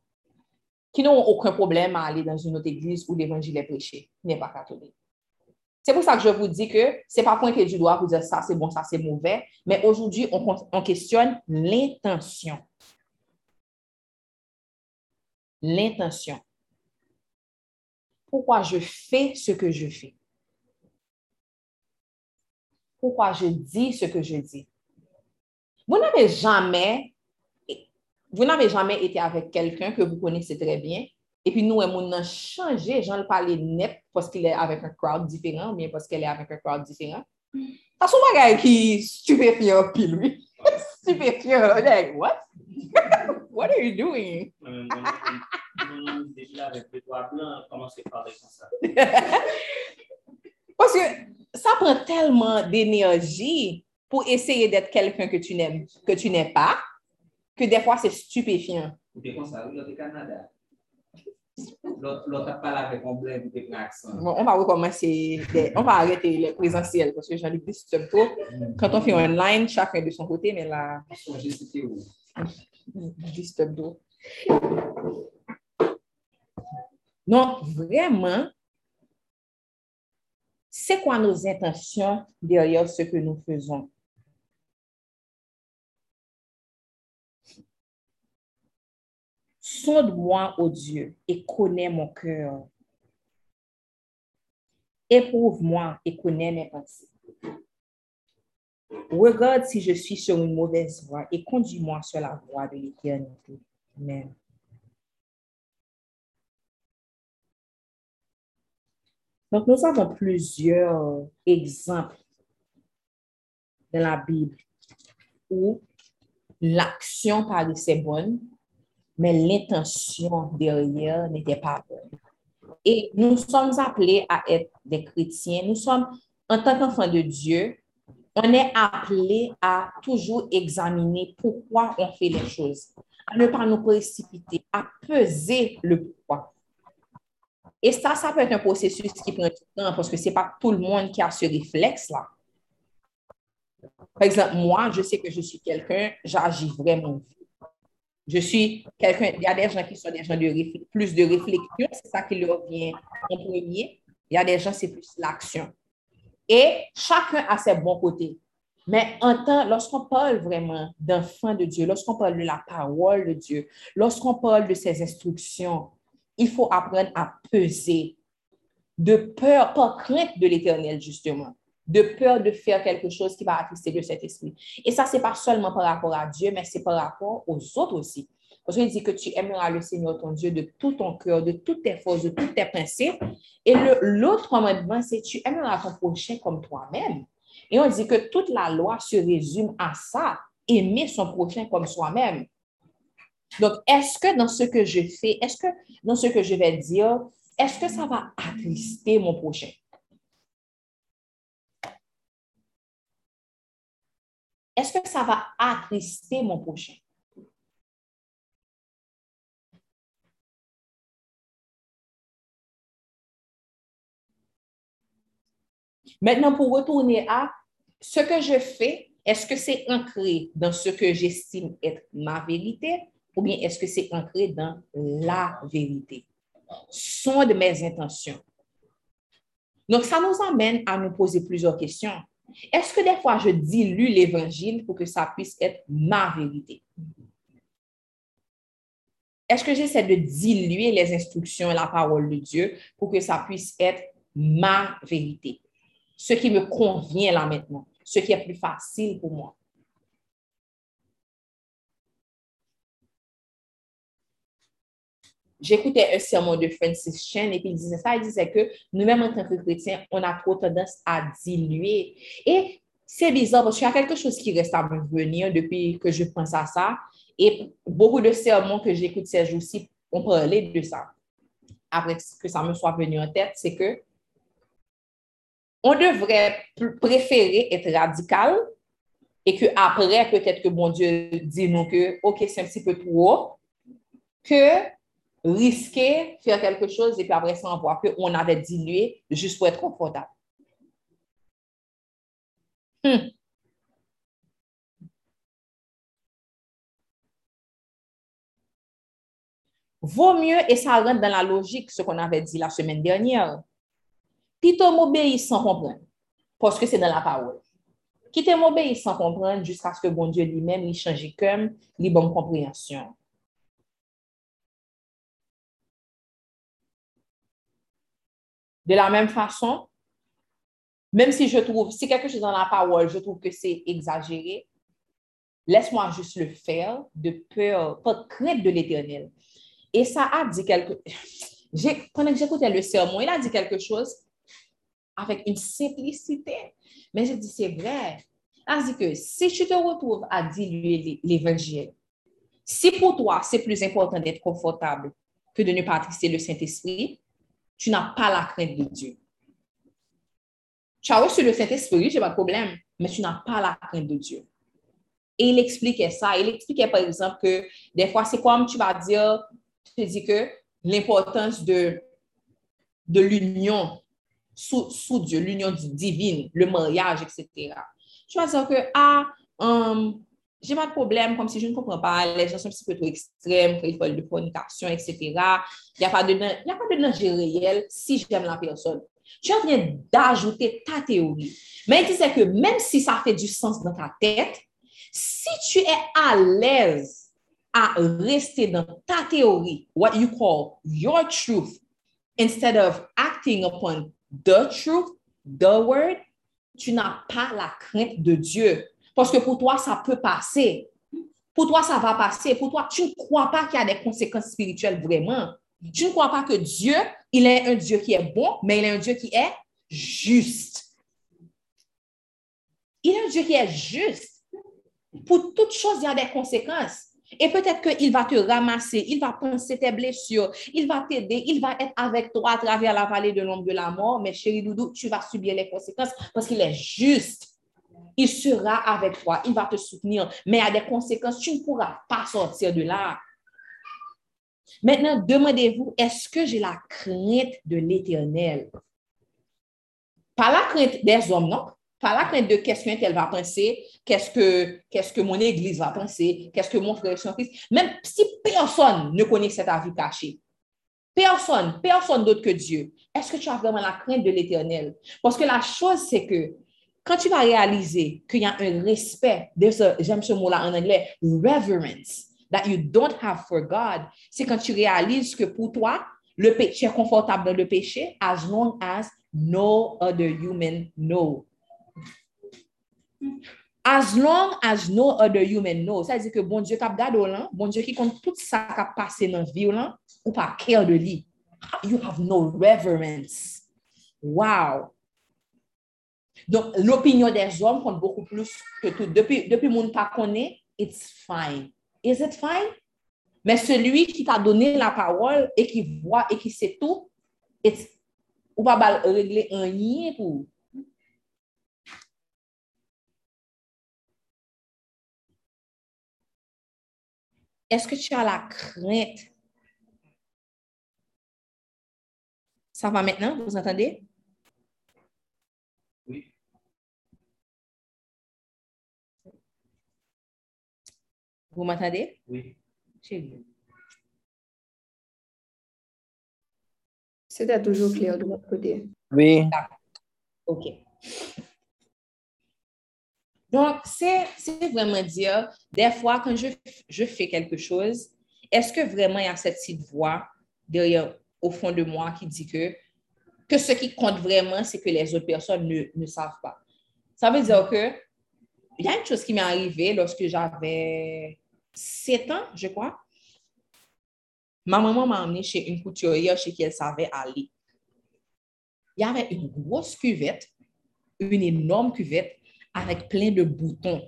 [SPEAKER 1] qui n'ont aucun problème à aller dans une autre église où l'évangile est prêché, n'est pas catholique. C'est pour ça que je vous dis que ce n'est pas pointer du doigt pour dire ça c'est bon, ça c'est mauvais, mais aujourd'hui, on, on questionne l'intention. L'intention. Pourquoi je fais ce que je fais? Pourquoi je dis ce que je dis? Vous n'avez jamais, vous n'avez jamais été avec quelqu'un que vous connaissez très bien, et puis nous, on a changé, j'en parle net parce qu'il est avec un crowd différent, ou bien parce qu'elle est avec un crowd différent. Ça son bagay qui stupéfiant pile, oui. stupéfiant. Like, what? what are you doing? parce que ça prend tellement d'énergie pour essayer d'être quelqu'un que tu n'aimes, que tu n'es pas, que des fois c'est stupéfiant. Bon, on va recommencer, on va arrêter les présentiels parce que j'en ai disturbe trop. Quand on fait online, chacun de son côté, mais là. Disturbe. Donc, vraiment, c'est quoi nos intentions derrière ce que nous faisons? Sonde-moi, ô Dieu, et connais mon cœur. Éprouve-moi et connais mes pensées. Regarde si je suis sur une mauvaise voie et conduis-moi sur la voie de l'éternité. Amen. Donc, nous avons plusieurs exemples dans la Bible où l'action paraissait bonne, mais l'intention derrière n'était pas bonne. Et nous sommes appelés à être des chrétiens. Nous sommes, en tant qu'enfants de Dieu, on est appelés à toujours examiner pourquoi on fait les choses, à ne pas nous précipiter, à peser le pourquoi. Et ça, ça peut être un processus qui prend du temps parce que ce n'est pas tout le monde qui a ce réflexe-là. Par exemple, moi, je sais que je suis quelqu'un, j'agis vraiment. Je suis quelqu'un, il y a des gens qui sont des gens de plus de réflexion, c'est ça qui leur vient en premier. Il y a des gens, c'est plus l'action. Et chacun a ses bons côtés. Mais en temps, lorsqu'on parle vraiment d'enfant de Dieu, lorsqu'on parle de la parole de Dieu, lorsqu'on parle de ses instructions, il faut apprendre à peser de peur, pas crainte de l'éternel, justement de peur de faire quelque chose qui va attrister de cet esprit. Et ça, c'est pas seulement par rapport à Dieu, mais c'est par rapport aux autres aussi. Parce qu'il dit que tu aimeras le Seigneur ton Dieu de tout ton cœur, de toutes tes forces, de toutes tes principes. Et l'autre commandement, c'est tu aimeras ton prochain comme toi-même. Et on dit que toute la loi se résume à ça, aimer son prochain comme soi-même. Donc, est-ce que dans ce que je fais, est-ce que dans ce que je vais dire, est-ce que ça va attrister mon prochain? Est-ce que ça va attrister mon prochain? Maintenant, pour retourner à ce que je fais, est-ce que c'est ancré dans ce que j'estime être ma vérité ou bien est-ce que c'est ancré dans la vérité? Sont de mes intentions. Donc, ça nous amène à nous poser plusieurs questions. Est-ce que des fois, je dilue l'évangile pour que ça puisse être ma vérité? Est-ce que j'essaie de diluer les instructions et la parole de Dieu pour que ça puisse être ma vérité? Ce qui me convient là maintenant, ce qui est plus facile pour moi. J'écoutais un sermon de Francis Chen et puis il disait ça, il disait que nous-mêmes en tant que chrétiens, on a trop tendance à diluer. Et c'est bizarre parce qu'il y a quelque chose qui reste à venir depuis que je pense à ça. Et beaucoup de sermons que j'écoute ces jours-ci ont parlé de ça. Après que ça me soit venu en tête, c'est que on devrait préférer être radical et que après, peut-être que bon Dieu dit nous que, OK, c'est un petit peu trop, que risquer faire quelque chose et puis après ça, on voit qu'on avait dilué juste pour être confortable. Hmm. Vaut mieux, et ça rentre dans la logique, ce qu'on avait dit la semaine dernière, quitter m'obéir sans comprendre, parce que c'est dans la parole. Quitter m'obéir sans comprendre jusqu'à ce que bon Dieu lui-même il change comme les bonnes compréhensions. De la même façon, même si je trouve, si quelque chose dans la parole, je trouve que c'est exagéré, laisse-moi juste le faire de peur, pas de crainte de l'éternel. Et ça a dit quelque Pendant que j'écoutais le sermon, il a dit quelque chose avec une simplicité. Mais je dis, c'est vrai. Il a dit que si tu te retrouves à diluer l'évangile, si pour toi, c'est plus important d'être confortable que de ne pas attrister le Saint-Esprit, tu n'as pas la crainte de Dieu. Tu as reçu le Saint-Esprit, je n'ai pas de problème, mais tu n'as pas la crainte de Dieu. Et il expliquait ça. Il expliquait, par exemple, que des fois, c'est comme tu vas dire, tu dis que l'importance de, de l'union sous, sous, Dieu, l'union divine, le mariage, etc. Tu vas dire que, ah, um, j'ai pas de problème, comme si je ne comprends pas, les gens sont un petit peu trop extrêmes, il faut de fornication, etc. Il n'y a pas de, a pas de danger réel si j'aime la personne. Tu train d'ajouter ta théorie. Mais il disait que même si ça fait du sens dans ta tête, si tu es à l'aise à rester dans ta théorie, what you call your truth, instead of acting upon the truth, the word, tu n'as pas la crainte de Dieu. Parce que pour toi, ça peut passer. Pour toi, ça va passer. Pour toi, tu ne crois pas qu'il y a des conséquences spirituelles vraiment. Tu ne crois pas que Dieu, il est un Dieu qui est bon, mais il est un Dieu qui est juste. Il est un Dieu qui est juste. Pour toute chose, il y a des conséquences. Et peut-être qu'il va te ramasser, il va penser tes blessures, il va t'aider, il va être avec toi à travers la vallée de l'ombre de la mort. Mais chérie Doudou, tu vas subir les conséquences parce qu'il est juste il sera avec toi, il va te soutenir, mais à des conséquences, tu ne pourras pas sortir de là. Maintenant, demandez-vous, est-ce que j'ai la crainte de l'éternel? Pas la crainte des hommes, non? Pas la crainte de qu'est-ce qu'elle va penser, qu'est-ce que, qu'est-ce que mon église va penser, qu'est-ce que mon frère et son fils. Même si personne ne connaît cet avis caché, personne, personne d'autre que Dieu, est-ce que tu as vraiment la crainte de l'éternel? Parce que la chose, c'est que quand tu vas réaliser qu'il y a un respect, j'aime ce mot-là en anglais, reverence, that you don't have for God, c'est quand tu réalises que pour toi, le péché est confortable dans le péché as long as no other human know. As long as no other human know, sa di ke bon Diyo kap gado bon Diyo ki kont tout sa kap pase nan viw lan, ou pa kèr de li. You have no reverence. Wow. Donc, l'opinion des hommes compte beaucoup plus que tout. Depuis, depuis mon pas connaît, it's fine. Is it fine? Mais celui qui t'a donné la parole et qui voit et qui sait tout, it's, ou pas régler un rien pour. Est-ce que tu as la crainte? Ça va maintenant? Vous entendez? Vous m'entendez?
[SPEAKER 2] Oui.
[SPEAKER 7] C'était toujours clair de votre côté.
[SPEAKER 8] Oui.
[SPEAKER 1] OK. Donc, c'est c'est vraiment dire, des fois, quand je, je fais quelque chose, est-ce que vraiment il y a cette petite voix derrière, au fond de moi qui dit que, que ce qui compte vraiment, c'est que les autres personnes ne, ne savent pas? Ça veut dire que il y a une chose qui m'est arrivée lorsque j'avais 7 ans, je crois. Ma maman m'a emmené chez une couturière chez qui elle savait aller. Il y avait une grosse cuvette, une énorme cuvette avec plein de boutons.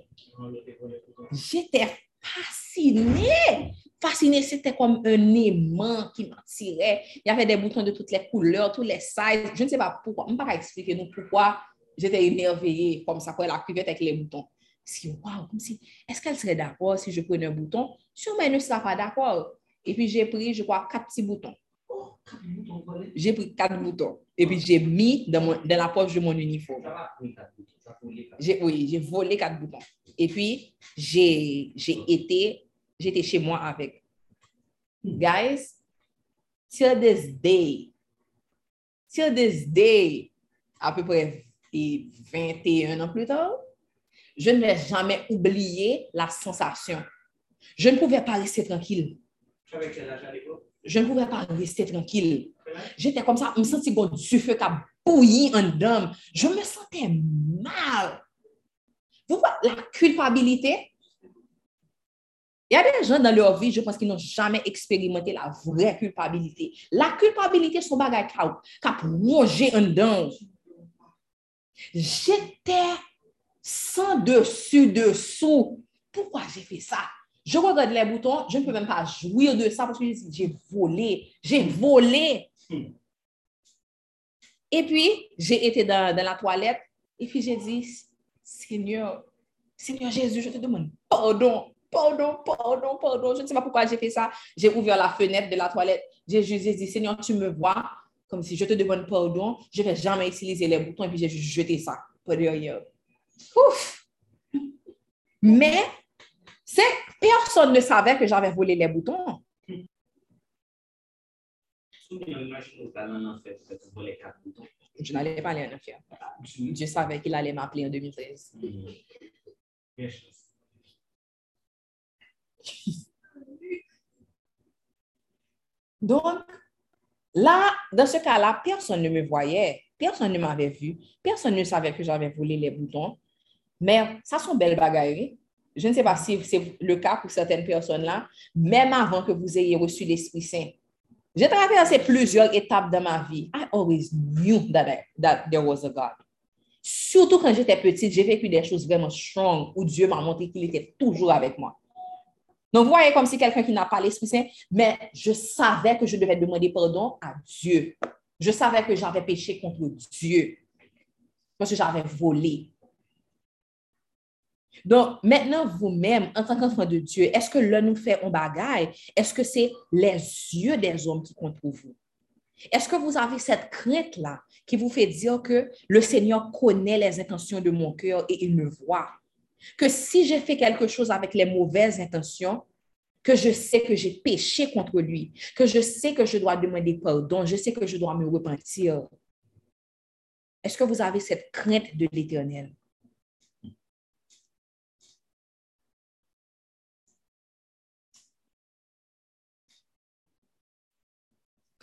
[SPEAKER 1] J'étais fascinée. Fascinée, c'était comme un aimant qui m'attirait. Il y avait des boutons de toutes les couleurs, tous les sizes. Je ne sais pas pourquoi. Je ne peux pas expliquer pourquoi j'étais émerveillée comme ça, quoi, la cuvette avec les boutons. Si, wow, comme si, est-ce qu'elle serait d'accord si je prenais un bouton? Sûrement, elle ne sera pas d'accord. Et puis, j'ai pris, je crois, quatre petits boutons. J'ai pris quatre boutons. Et puis, j'ai mis dans, mon- dans la poche de mon uniforme. J'ai, oui, j'ai volé quatre boutons. Et puis, j'ai, j'ai été, j'étais chez moi avec. Guys, till this day, till this day, à peu près et 21 ans plus tard, je ne vais jamais oublier la sensation. Je ne pouvais pas rester tranquille. Je ne pouvais pas rester tranquille. J'étais comme ça, je me sentais comme du feu qui a bouilli en dedans. Je me sentais mal. Vous voyez, la culpabilité? Il y a des gens dans leur vie, je pense, qui n'ont jamais expérimenté la vraie culpabilité. La culpabilité, c'est un bagage qui a, qui a plongé en dedans. J'étais sans dessus dessous. Pourquoi j'ai fait ça? Je regarde les boutons, je ne peux même pas jouir de ça parce que j'ai volé. J'ai volé. Et puis, j'ai été dans, la toilette et puis j'ai dit, Seigneur, Seigneur Jésus, je te demande pardon, pardon, pardon, pardon. Je ne sais pas pourquoi j'ai fait ça. J'ai ouvert la fenêtre de la toilette. J'ai juste dit, Seigneur, tu me vois comme si je te demande pardon. Je ne vais jamais utiliser les boutons et puis j'ai jeté ça par derrière. Ouf! Mais, c'est personne ne savait que j'avais volé les boutons. Je n'allais pas aller en enfer. Dieu savait qu'il allait m'appeler en 2013. Donc, là, dans ce cas-là, personne ne me voyait, personne ne m'avait vu, personne ne savait que j'avais volé les boutons. Mais ça sont belles bagailles. Je ne sais pas si c'est le cas pour certaines personnes-là, même avant que vous ayez reçu l'Esprit Saint. J'ai traversé plusieurs étapes dans ma vie. I always knew that, that there was a God. Surtout quand j'étais petite, j'ai vécu des choses vraiment strong où Dieu m'a montré qu'il était toujours avec moi. Donc, vous voyez comme si quelqu'un qui n'a pas l'Esprit Saint, mais je savais que je devais demander pardon à Dieu. Je savais que j'avais péché contre Dieu parce que j'avais volé. Donc, maintenant, vous-même, en tant qu'enfant de Dieu, est-ce que là nous fait un bagaille? Est-ce que c'est les yeux des hommes qui comptent pour vous? Est-ce que vous avez cette crainte-là qui vous fait dire que le Seigneur connaît les intentions de mon cœur et il me voit? Que si j'ai fait quelque chose avec les mauvaises intentions, que je sais que j'ai péché contre lui, que je sais que je dois demander pardon, je sais que je dois me repentir. Est-ce que vous avez cette crainte de l'Éternel?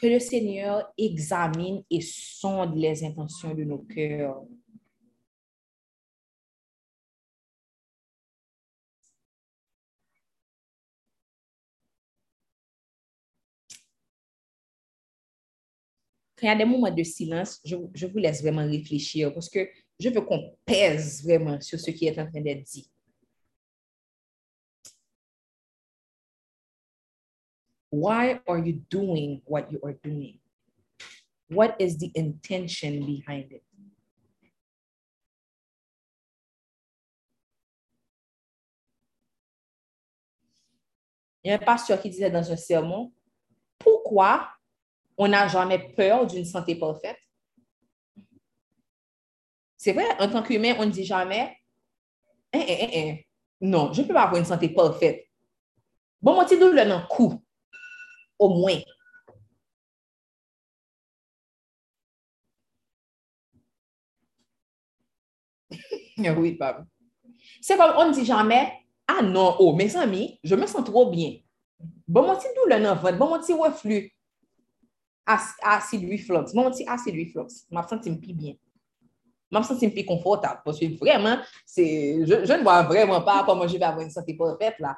[SPEAKER 1] que le Seigneur examine et sonde les intentions de nos cœurs. Quand il y a des moments de silence, je, je vous laisse vraiment réfléchir parce que je veux qu'on pèse vraiment sur ce qui est en train d'être dit. Why are you doing what you are doing? What is the intention behind it? Il y a un pasteur qui disait dans un sermon, pourquoi on n'a jamais peur d'une santé parfaite? C'est vrai, en tant qu'humain, on ne dit jamais, eh, eh, eh, eh, non, je ne peux pas avoir une santé parfaite. Bon, mon petit douleur dans le cou, au moins. oui, papa. C'est comme on ne dit jamais, ah non, oh, mes amis, je me sens trop bien. Bon, mon petit douleur dans le ventre, bon, mon petit reflux, ac- acide reflux, bon, mon petit acide reflux, je me sens plus bien. Je me sens plus confortable parce que vraiment, je, je ne vois vraiment pas comment je vais avoir une santé parfaite là.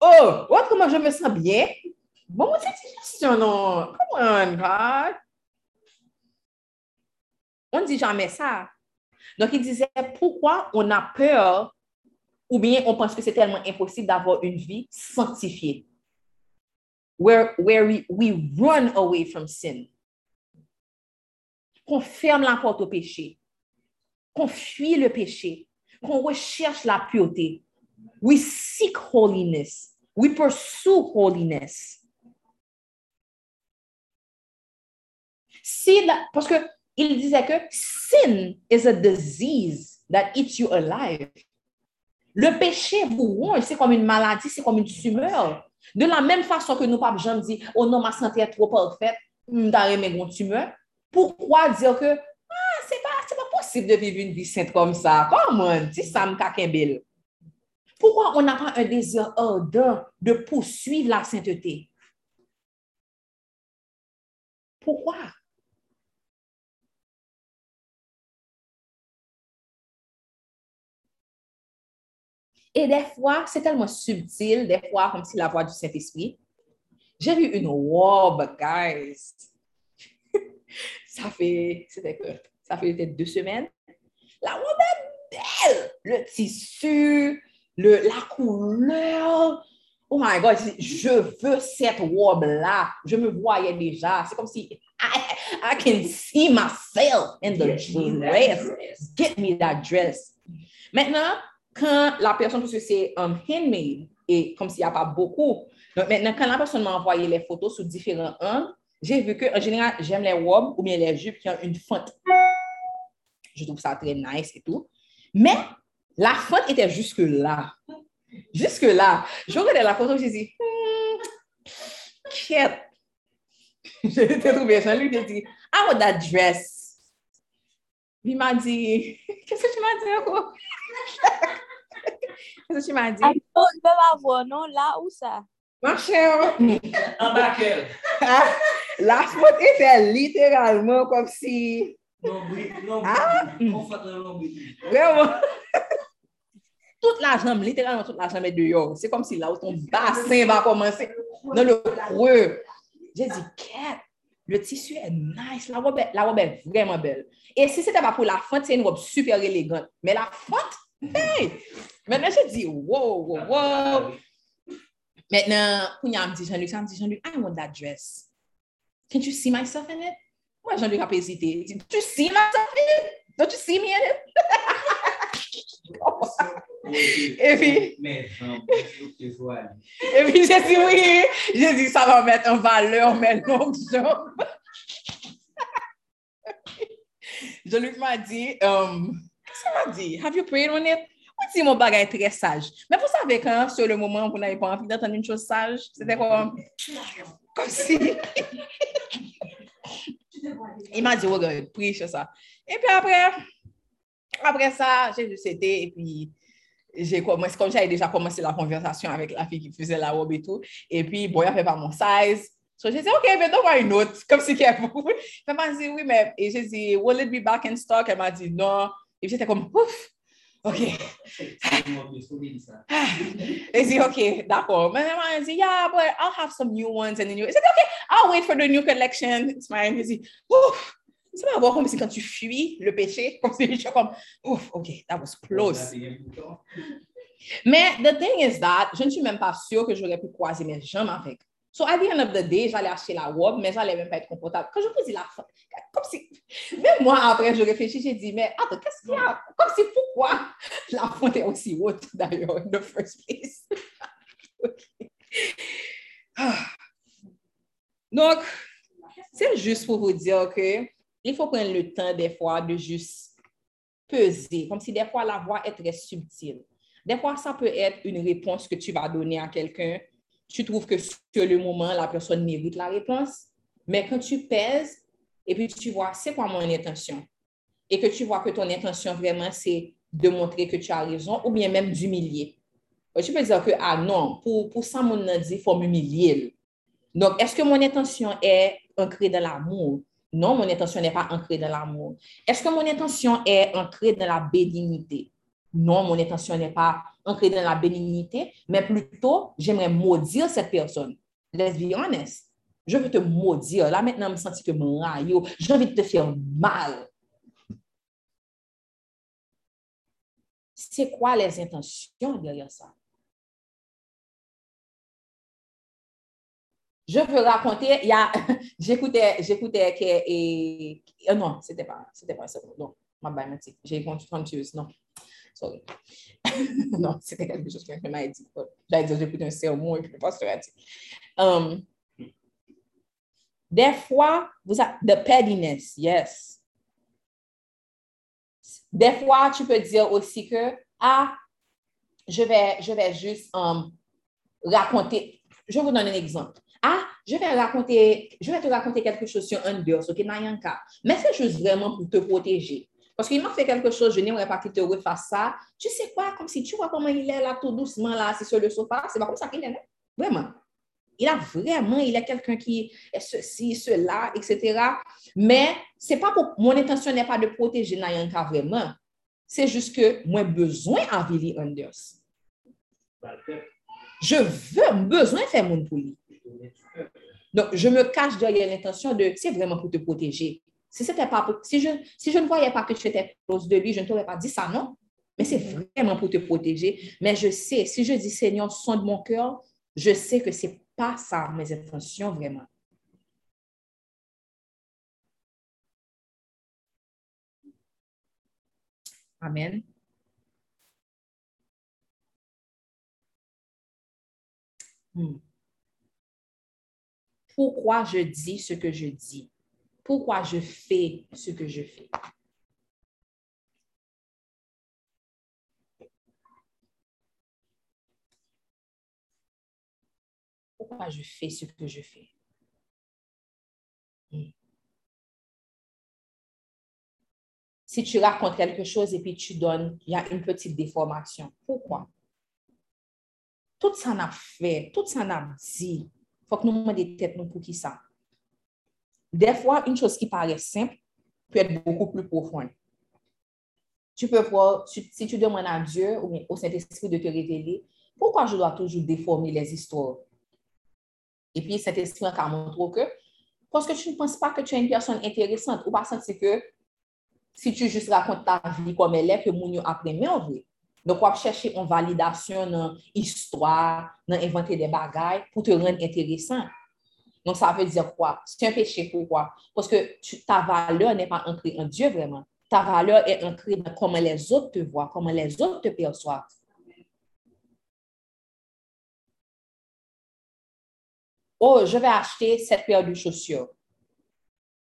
[SPEAKER 1] Oh, ouais, comment je me sens bien? Bon, petit question, non. Come on, God. On ne dit jamais ça. Donc, il disait, pourquoi on a peur ou bien on pense que c'est tellement impossible d'avoir une vie sanctifiée? Where, where we, we run away from sin. Qu'on ferme la porte au péché. Qu'on fuit le péché. Qu'on recherche la pureté. We seek holiness. We pursue holiness. Parce que il disait que sin is a disease that eats you alive. Le péché vous ronge, c'est comme une maladie, c'est comme une tumeur. De la même façon que nous, pas gens dit, oh non, ma santé est trop parfaite, hum, t'as aimé mon tumeur. Pourquoi dire que, ah, c'est pas, pas possible de vivre une vie sainte comme ça? Comment? Dis ça, m'kakembel. Pourquoi on n'a pas un désir ardent de poursuivre la sainteté? Pourquoi? Et des fois, c'est tellement subtil, des fois, comme si la voix du Saint-Esprit. J'ai vu une robe, guys. ça fait, c'était ça fait peut-être deux semaines. La robe est belle. Le tissu, le, la couleur. Oh my God, je veux cette robe-là. Je me voyais déjà. C'est comme si I, I can see myself in the dress. Get me that dress. Maintenant, quand la personne, parce que c'est um, handmade, et comme s'il n'y a pas beaucoup, maintenant, quand la personne m'a envoyé les photos sous différents angles, j'ai vu que en général, j'aime les robes ou bien les jupes qui ont une fente. Je trouve ça très nice et tout. Mais la fente était jusque-là. Jusque-là. Je regardais la photo, j'ai dit, cute. J'ai trouvé Jean-Luc, j'ai dit, I want that dress. Il m'a dit, qu'est-ce que tu m'as dit encore? Qu'est-ce que tu m'as dit?
[SPEAKER 7] Ah, non, je peux pas voir, non? Là, où ça?
[SPEAKER 1] Ma chère,
[SPEAKER 8] En bas quel?
[SPEAKER 1] la faute était littéralement comme si,
[SPEAKER 8] Nombril, nombril.
[SPEAKER 1] Ah.
[SPEAKER 8] On fait
[SPEAKER 1] vraiment, toute la jambe, littéralement toute la jambe est dehors. C'est comme si là où ton bassin va commencer dans le creux. J'ai dit, Kat, le tissu est nice, la robe est, la robe est vraiment belle. Et si c'était pas pour la fente, c'est une robe super élégante. Mais la fente, hey! Maintenant, je dis, wow, wow, wow. Maintenant, quand il me dit Jean-Luc, ça me dit Jean-Luc, I want that dress. Can you see myself in it? Moi, Jean-Luc a pas hésité. Do you see myself in it? Don't you see me in it? Et puis,
[SPEAKER 8] je
[SPEAKER 1] et puis j'ai dit oui. J'ai dit, ça va mettre en valeur mes longues jambes. Jean-Luc m'a dit, um, qu'est-ce qu'il m'a dit? Have you prayed on it? Dit mon bagage est très sage. Mais vous savez quand, sur le moment, vous n'avez pas envie d'entendre une chose sage, c'était comme, comme si. Il m'a dit, regarde, prie sur ça. Et puis après, après ça, j'ai été, et puis j'ai commencé, comme j'avais déjà commencé la conversation avec la fille qui faisait la robe et tout, et puis, bon, il a fait pas mon size. So j'ai dit, OK, mais donne-moi une autre, comme si qu'elle Elle m'a dit, oui, mais, et j'ai dit, will it be back in stock? Elle m'a dit, non. Et j'étais comme, ouf, OK.
[SPEAKER 8] C'est mon fils, faut dire ça.
[SPEAKER 1] Et j'ai dit, OK, d'accord. Mais elle m'a dit, yeah, but I'll have some new ones and then you. J'ai dit, OK, I'll wait for the new collection. It's fine. Je dis, ouf, c'est pas bon comme si quand tu fuis le péché, comme si je comme, ouf, OK, that was close. Mais the thing is that, je ne suis même pas sûre que j'aurais pu croiser mes jambes avec. So at the end of the day, j'allais acheter la robe, mais j'allais même pas être confortable. Quand je vous dis la fin, comme si, même moi après, je réfléchis, j'ai dit, mais attends, qu'est-ce qu'il y a? Comme si pourquoi la fonte est aussi haute d'ailleurs, in the first place. Ah. Donc, c'est juste pour vous dire que il faut prendre le temps des fois de juste peser, comme si des fois la voix est très subtile. Des fois, ça peut être une réponse que tu vas donner à quelqu'un. Tu trouves que le moment, la personne mérite la réponse. Mais quand tu pèses et puis tu vois, c'est quoi mon intention? Et que tu vois que ton intention vraiment, c'est de montrer que tu as raison ou bien même d'humilier. Tu peux dire que, ah non, pour, pour ça, mon dit, il faut m'humilier. Donc, est-ce que mon intention est ancrée dans l'amour? Non, mon intention n'est pas ancrée dans l'amour. Est-ce que mon intention est ancrée dans la bénignité? Non, mon intention n'est pas ancrée dans la bénignité, mais plutôt, j'aimerais maudire cette personne. Let's be honest. Je veux te maudire. Là, maintenant, je me sens que mon rayon, j'ai envie de te faire mal. C'est quoi les intentions derrière ça? Je veux raconter, j'écoutais, j'écoutais que, et, euh, non, c'était pas, c'était pas ça, non, ma belle, j'ai confuse, non, sorry. non, c'était quelque chose que m'a dit. J'allais dire, j'écoute un sermon et puis le pasteur a dit. Um, des fois, vous avez, the pettiness, yes. Des fois, tu peux dire aussi que, ah, je vais, je vais juste um, raconter, je vous donner un exemple. Ah, je vais, raconter, je vais te raconter quelque chose sur un Dios, ok, Nayanka. Mais c'est juste vraiment pour te protéger. Parce qu'il m'a fait quelque chose, je n'aimerais pas qu'il te refasse ça. Tu sais quoi, comme si tu vois comment il est là, tout doucement, là, c'est sur le sofa, c'est pas comme ça qu'il est là. Vraiment. Il a vraiment, il est quelqu'un qui est ceci, cela, etc. Mais c'est pas pour, mon intention n'est pas de protéger Nayanka vraiment. C'est juste que moi, besoin à un Dios. Je veux, besoin de faire mon pour lui. Donc, je me cache derrière l'intention de, c'est vraiment pour te protéger. Si, je ne voyais pas que tu étais close de lui, je ne t'aurais pas dit ça, non? Mais c'est vraiment pour te protéger. Mais je sais, si je dis Seigneur, son de mon cœur, je sais que ce n'est pas ça mes intentions vraiment. Amen. Hmm pourquoi je dis ce que je dis, pourquoi je fais ce que je fais? Pourquoi je fais ce que je fais? Hmm. Si tu racontes quelque chose et puis tu donnes, il y a une petite déformation. Pourquoi? Tout ça n'a fait, tout ça n'a dit, faut que nous mettions des têtes pour qui ça? Des fois, une chose qui paraît simple peut être beaucoup plus profonde. Tu peux voir, si tu demandes à Dieu ou au Saint-Esprit de te révéler, pourquoi je dois toujours déformer les histoires? Et puis, cet esprit encore montre que, parce que tu ne penses pas que tu es une personne intéressante ou sentir que si tu juste racontes ta vie comme elle est, que mon après en vrai. Donc, on va chercher une validation dans l'histoire, dans inventer des bagailles pour te rendre intéressant. Donc, ça veut dire quoi? C'est un péché. Pourquoi? Parce que ta valeur n'est pas ancrée en Dieu vraiment. Ta valeur est ancrée dans comment les autres te voient, comment les autres te perçoivent. Oh, je vais acheter cette paire de chaussures.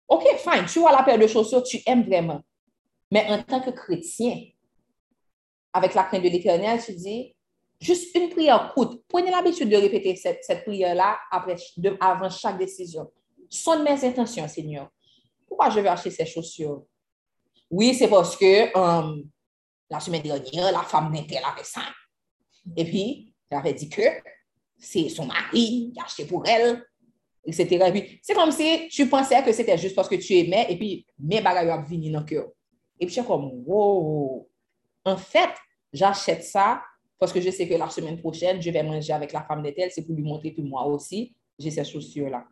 [SPEAKER 1] OK, fine. Tu vois la paire de chaussures, tu aimes vraiment. Mais en tant que chrétien, avec la crainte de l'éternel, tu dis, juste une prière courte. Prenez l'habitude de répéter cette, cette prière-là avant chaque décision. Sont mes intentions, Seigneur. Pourquoi je vais acheter ces chaussures? Oui, c'est parce que um, la semaine dernière, la femme d'Intel avait ça. Et puis, elle avait dit que c'est son mari qui a acheté pour elle, etc. C'est comme si tu pensais que c'était juste parce que tu aimais, et puis mes bagages ont venu dans le cœur. Et puis, suis comme, wow, en fait, j'achète ça parce que je sais que la semaine prochaine, je vais manger avec la femme de c'est pour lui montrer que moi aussi, j'ai ces chaussures-là.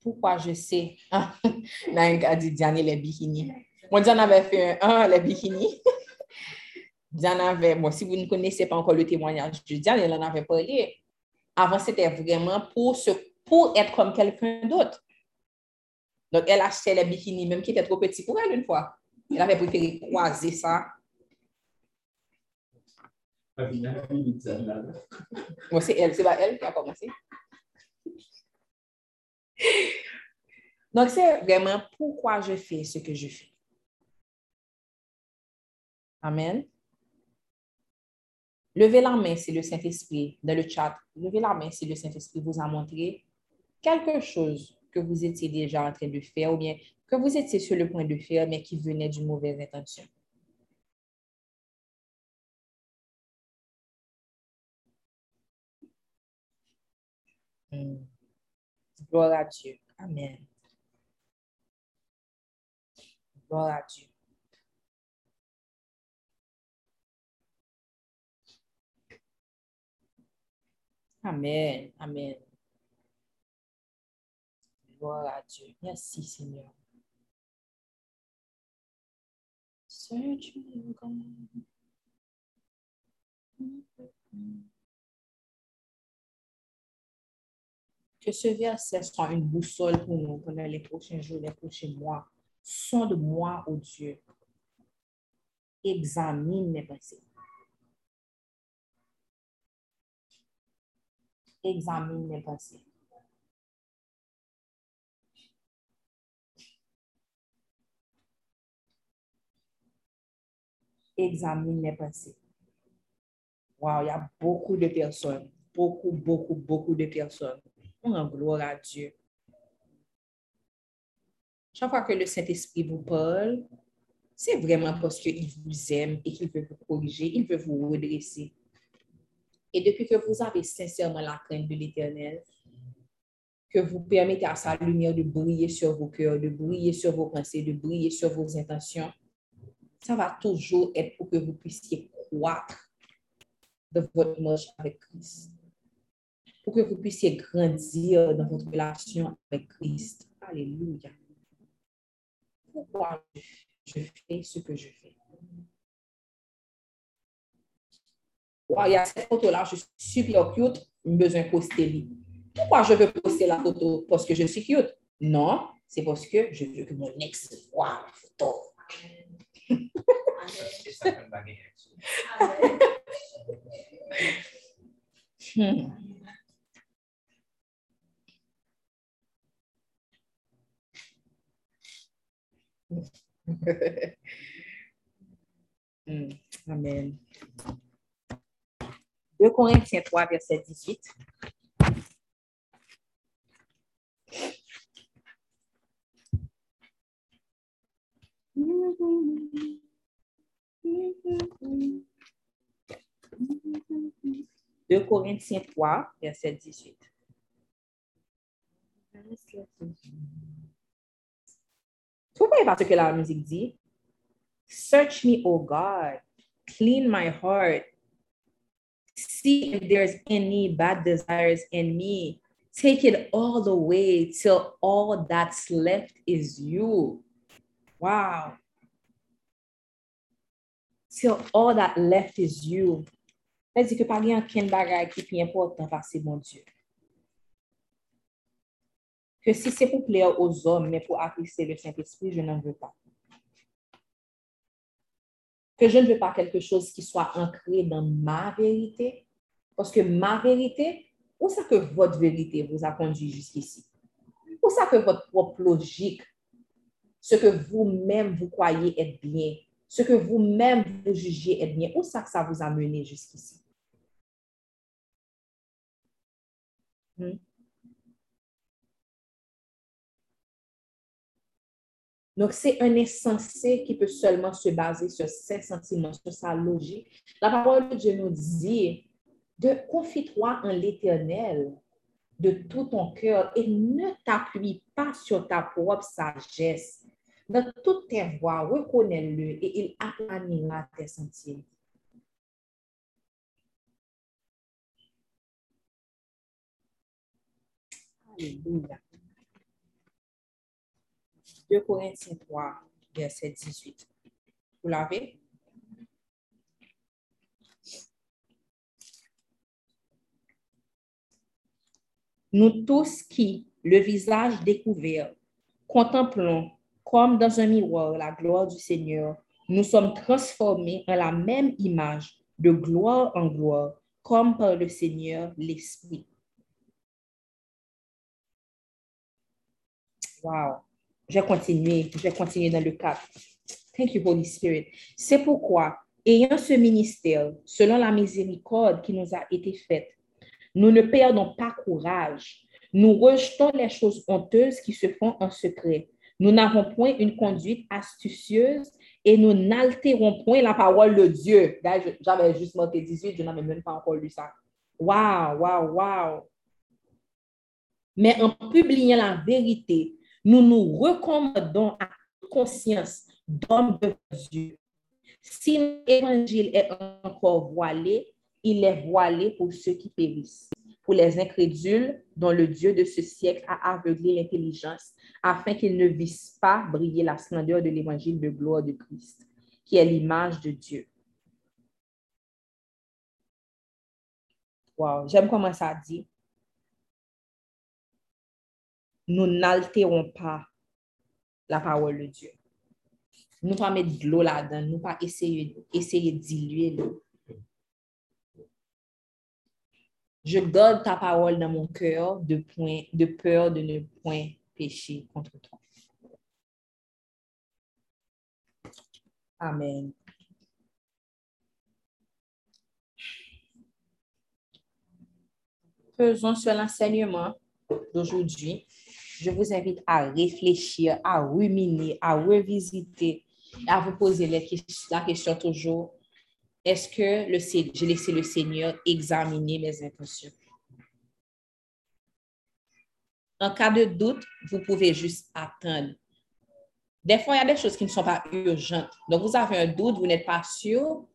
[SPEAKER 1] Pourquoi je sais? Naïka dit, Diane, les bikinis. Moi, Diane avait fait un, un les bikinis. Diane avait, bon, si vous ne connaissez pas encore le témoignage de Diane, elle en avait parlé. Avant, c'était vraiment pour, se, pour être comme quelqu'un d'autre. Donc, elle achetait les bikinis, même qui étaient trop petits pour elle une fois. Elle avait préféré croiser ça. Moi, c'est elle, c'est pas elle qui a commencé. Donc, c'est vraiment pourquoi je fais ce que je fais. Amen. Levez la main si le Saint-Esprit, dans le chat, levez la main si le Saint-Esprit vous a montré quelque chose que vous étiez déjà en train de faire ou bien que vous étiez sur le point de faire, mais qui venait d'une mauvaise intention. Gloire à Dieu. Amen. Gloire à Dieu. Amen. Amen. Gloire à Dieu. Merci, Seigneur. Que ce verset soit une boussole pour nous pendant les prochains jours, les prochains mois. Sonde-moi, ô Dieu. Examine mes pensées. Examine mes pensées. Examine mes pensées. Wow, il y a beaucoup de personnes, beaucoup, beaucoup, beaucoup de personnes. En gloire à Dieu. Chaque fois que le Saint-Esprit vous parle, c'est vraiment parce qu'il vous aime et qu'il veut vous corriger, il veut vous redresser. Et depuis que vous avez sincèrement la crainte de l'Éternel, que vous permettez à sa lumière de briller sur vos cœurs, de briller sur vos pensées, de briller sur vos intentions, ça va toujours être pour que vous puissiez croître de votre marche avec Christ. Pour que vous puissiez grandir dans votre relation avec Christ. Alléluia. Pourquoi je fais ce que je fais? Wow, il y a cette photo-là, je suis super cute, besoin de poster. Pourquoi je veux poster la photo? Parce que je suis cute? Non, c'est parce que je veux que mon ex voit la photo. Hmm. Hmm. Amen. 2 Corinthiens 3, verset 18. De Corinthiens 3, verset 18. Vous voyez pas ce que la musique dit? Search me, O God. Clean my heart. See if there's any bad desires in me. Take it all the way till all that's left is you. Wow. Till all that left is you. C'est-à-dire que pas rien qu'un bagage qui est plus important parce que mon Dieu. Que si c'est pour plaire aux hommes, mais pour apprécier le Saint-Esprit, je n'en veux pas. Que je ne veux pas quelque chose qui soit ancré dans ma vérité, parce que ma vérité, où ça que votre vérité vous a conduit jusqu'ici? Où ça que votre propre logique, ce que vous-même vous croyez être bien, ce que vous-même vous jugez être bien, où ça que ça vous a mené jusqu'ici? Hmm? Donc, c'est un insensé qui peut seulement se baser sur ses sentiments, sur sa logique. La parole de Dieu nous dit de confie-toi en l'éternel de tout ton cœur et ne t'appuie pas sur ta propre sagesse. Dans toutes tes voies, reconnais-le et il aplanira tes sentiers. Alléluia. 2 Corinthiens 3, verset 18. Vous l'avez? Nous tous qui, le visage découvert, contemplons comme dans un miroir la gloire du Seigneur, nous sommes transformés en la même image, de gloire en gloire, comme par le Seigneur l'Esprit. Wow. Je vais continuer, je vais continuer dans le 4. Thank you, Holy Spirit. C'est pourquoi, ayant ce ministère, selon la miséricorde qui nous a été faite, nous ne perdons pas courage. Nous rejetons les choses honteuses qui se font en secret. Nous n'avons point une conduite astucieuse et nous n'altérons point la parole de Dieu. J'avais juste monté 18, je n'avais même pas encore lu ça. Wow, wow, wow. Mais en publiant la vérité, nous nous recommandons à conscience d'homme de Dieu. Si l'évangile est encore voilé, il est voilé pour ceux qui périssent, pour les incrédules dont le Dieu de ce siècle a aveuglé l'intelligence, afin qu'ils ne vissent pas briller la splendeur de l'évangile de gloire de Christ, qui est l'image de Dieu. Wow, j'aime comment ça dit. Nous n'altérons pas la parole de Dieu. Nous pas mettre de l'eau là-dedans, nous pas essayer, essayer de diluer l'eau. Je garde ta parole dans mon cœur de, point, de peur de ne point pécher contre toi. Amen. Faisons sur l'enseignement d'aujourd'hui. Je vous invite à réfléchir, à ruminer, à revisiter, à vous poser la question toujours, est-ce que le, j'ai laissé le Seigneur examiner mes intentions? En cas de doute, vous pouvez juste attendre. Des fois, il y a des choses qui ne sont pas urgentes. Donc, vous avez un doute, vous n'êtes pas sûr.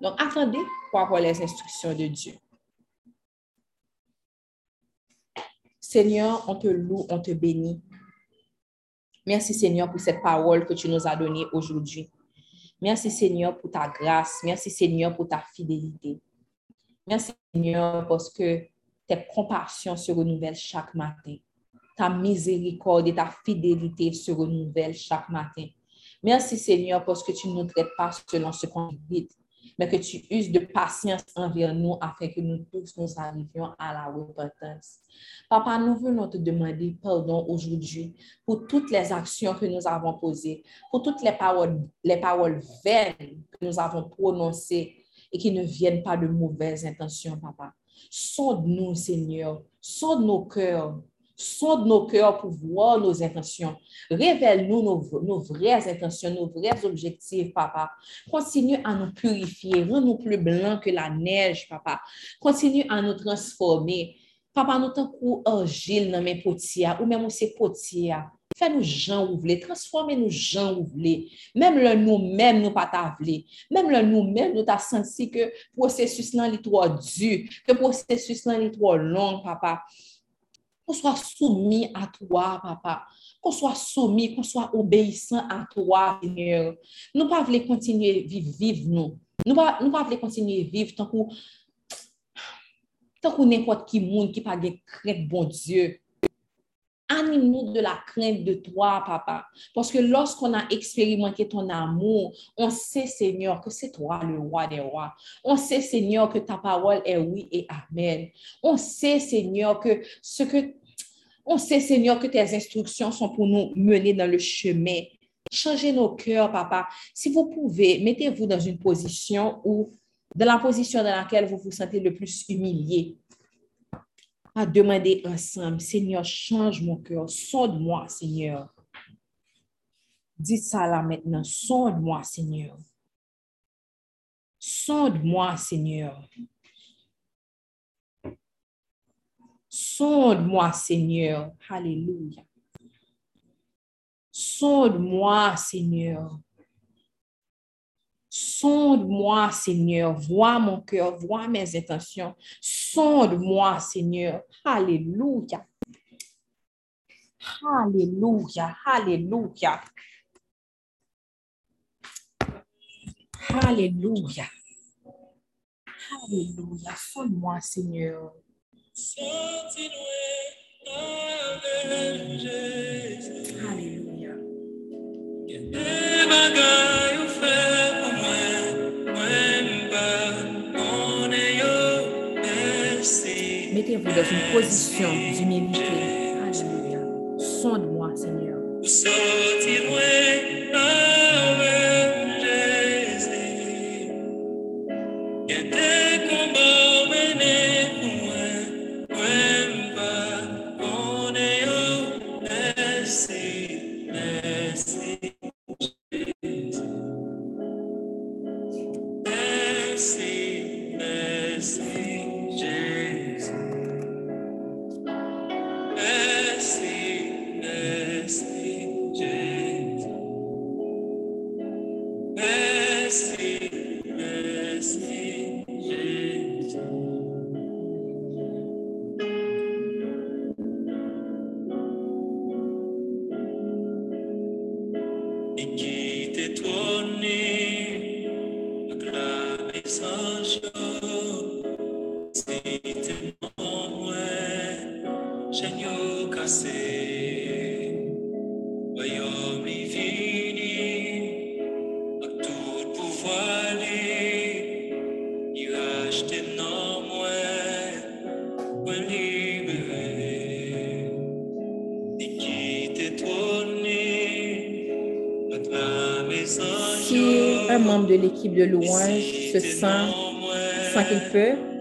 [SPEAKER 1] Donc, attendez pour avoir les instructions de Dieu. Seigneur, on te loue, on te bénit. Merci Seigneur pour cette parole que tu nous as donnée aujourd'hui. Merci Seigneur pour ta grâce. Merci Seigneur pour ta fidélité. Merci Seigneur parce que tes compassions se renouvellent chaque matin. Ta miséricorde et ta fidélité se renouvellent chaque matin. Merci Seigneur parce que tu ne nous traites pas selon ce qu'on mérite, mais que tu uses de patience envers nous afin que nous tous nous arrivions à la repentance. Papa, nous venons te demander pardon aujourd'hui pour toutes les actions que nous avons posées, pour toutes les paroles, les paroles vaines que nous avons prononcées et qui ne viennent pas de mauvaises intentions, Papa. Sonde-nous, Seigneur, sonde nos cœurs, sonde nos cœurs pour voir nos intentions. Révèle-nous nos, vraies intentions, nos vrais objectifs, Papa. Continue à nous purifier, rends-nous plus blancs que la neige, Papa. Continue à nous transformer. Papa, nous tant argile nan men potia, ou même se potia. Fais-nous gens ou vle, transformez-nous gens ou vle. Même le nous-mêmes nous pas ta vle. Même le nous-mêmes nous ta senti que processus nan li trop dur, que processus nan li trop long, papa. Qu'on soit soumis à toi, papa. Qu'on soit soumis, qu'on soit obéissant à toi, Seigneur. Nous pas voulons continuer vivre, vivre nous. Nous pas, nous pas continuer vivre tant qu'on tant n'importe qui monde qui pas de crainte bon Dieu. Anime-nous de la crainte de toi, papa. Parce que lorsqu'on a expérimenté ton amour, on sait, Seigneur, que c'est toi le roi des rois. On sait, Seigneur, que ta parole est oui et amen. On sait, Seigneur, que ce que on sait, Seigneur, que tes instructions sont pour nous mener dans le chemin. Changez nos cœurs, papa. Si vous pouvez, mettez-vous dans une position où, dans la position dans laquelle vous vous sentez le plus humilié, à demander ensemble, Seigneur, change mon cœur, sonde-moi, Seigneur. Dites ça là maintenant, sonde-moi, Seigneur. Sonde-moi, Seigneur. Sonde-moi, Seigneur. Alléluia. Sonde-moi, Seigneur. Sonde-moi, Seigneur. Vois mon cœur, vois mes intentions. Sonde-moi, Seigneur. Alléluia. Alléluia, Alléluia. Alléluia. Alléluia. Sonne-moi, Seigneur. Mettez-vous dans une position d'humilité.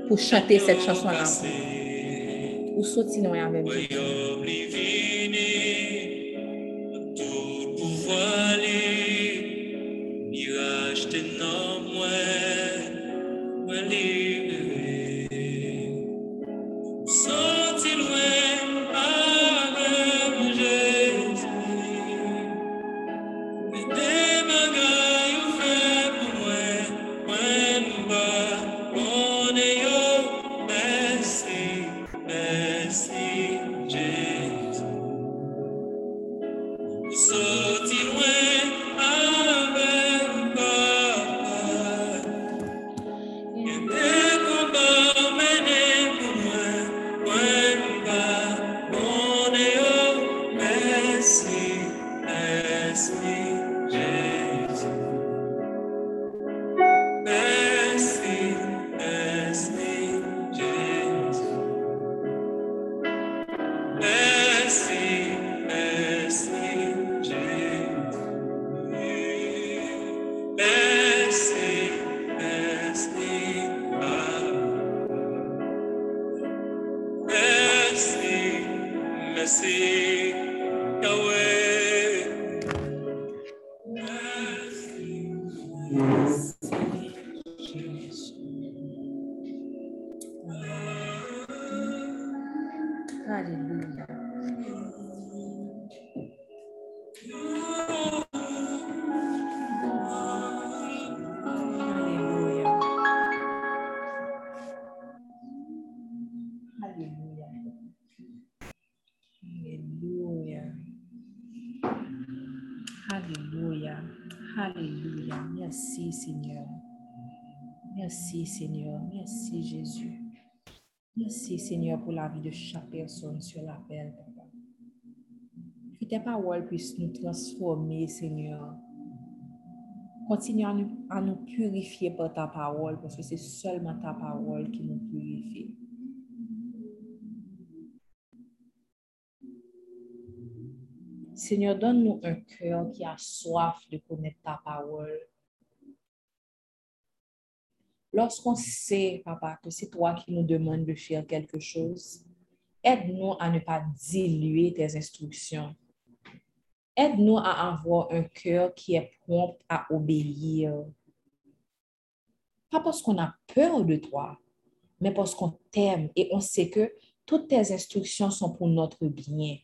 [SPEAKER 1] pou chante set chanson la. Ou
[SPEAKER 9] soti nou yon avèm. De
[SPEAKER 1] chaque personne sur l'appel, Papa. Que tes paroles puissent nous transformer, Seigneur. Continue à nous, à nous purifier par ta parole, parce que c'est seulement ta parole qui nous purifie. Seigneur, donne-nous un cœur qui a soif de connaître ta parole. Lorsqu'on sait, Papa, que c'est toi qui nous demandes de faire quelque chose, aide-nous à ne pas diluer tes instructions. Aide-nous à avoir un cœur qui est prompt à obéir. Pas parce qu'on a peur de toi, mais parce qu'on t'aime et on sait que toutes tes instructions sont pour notre bien.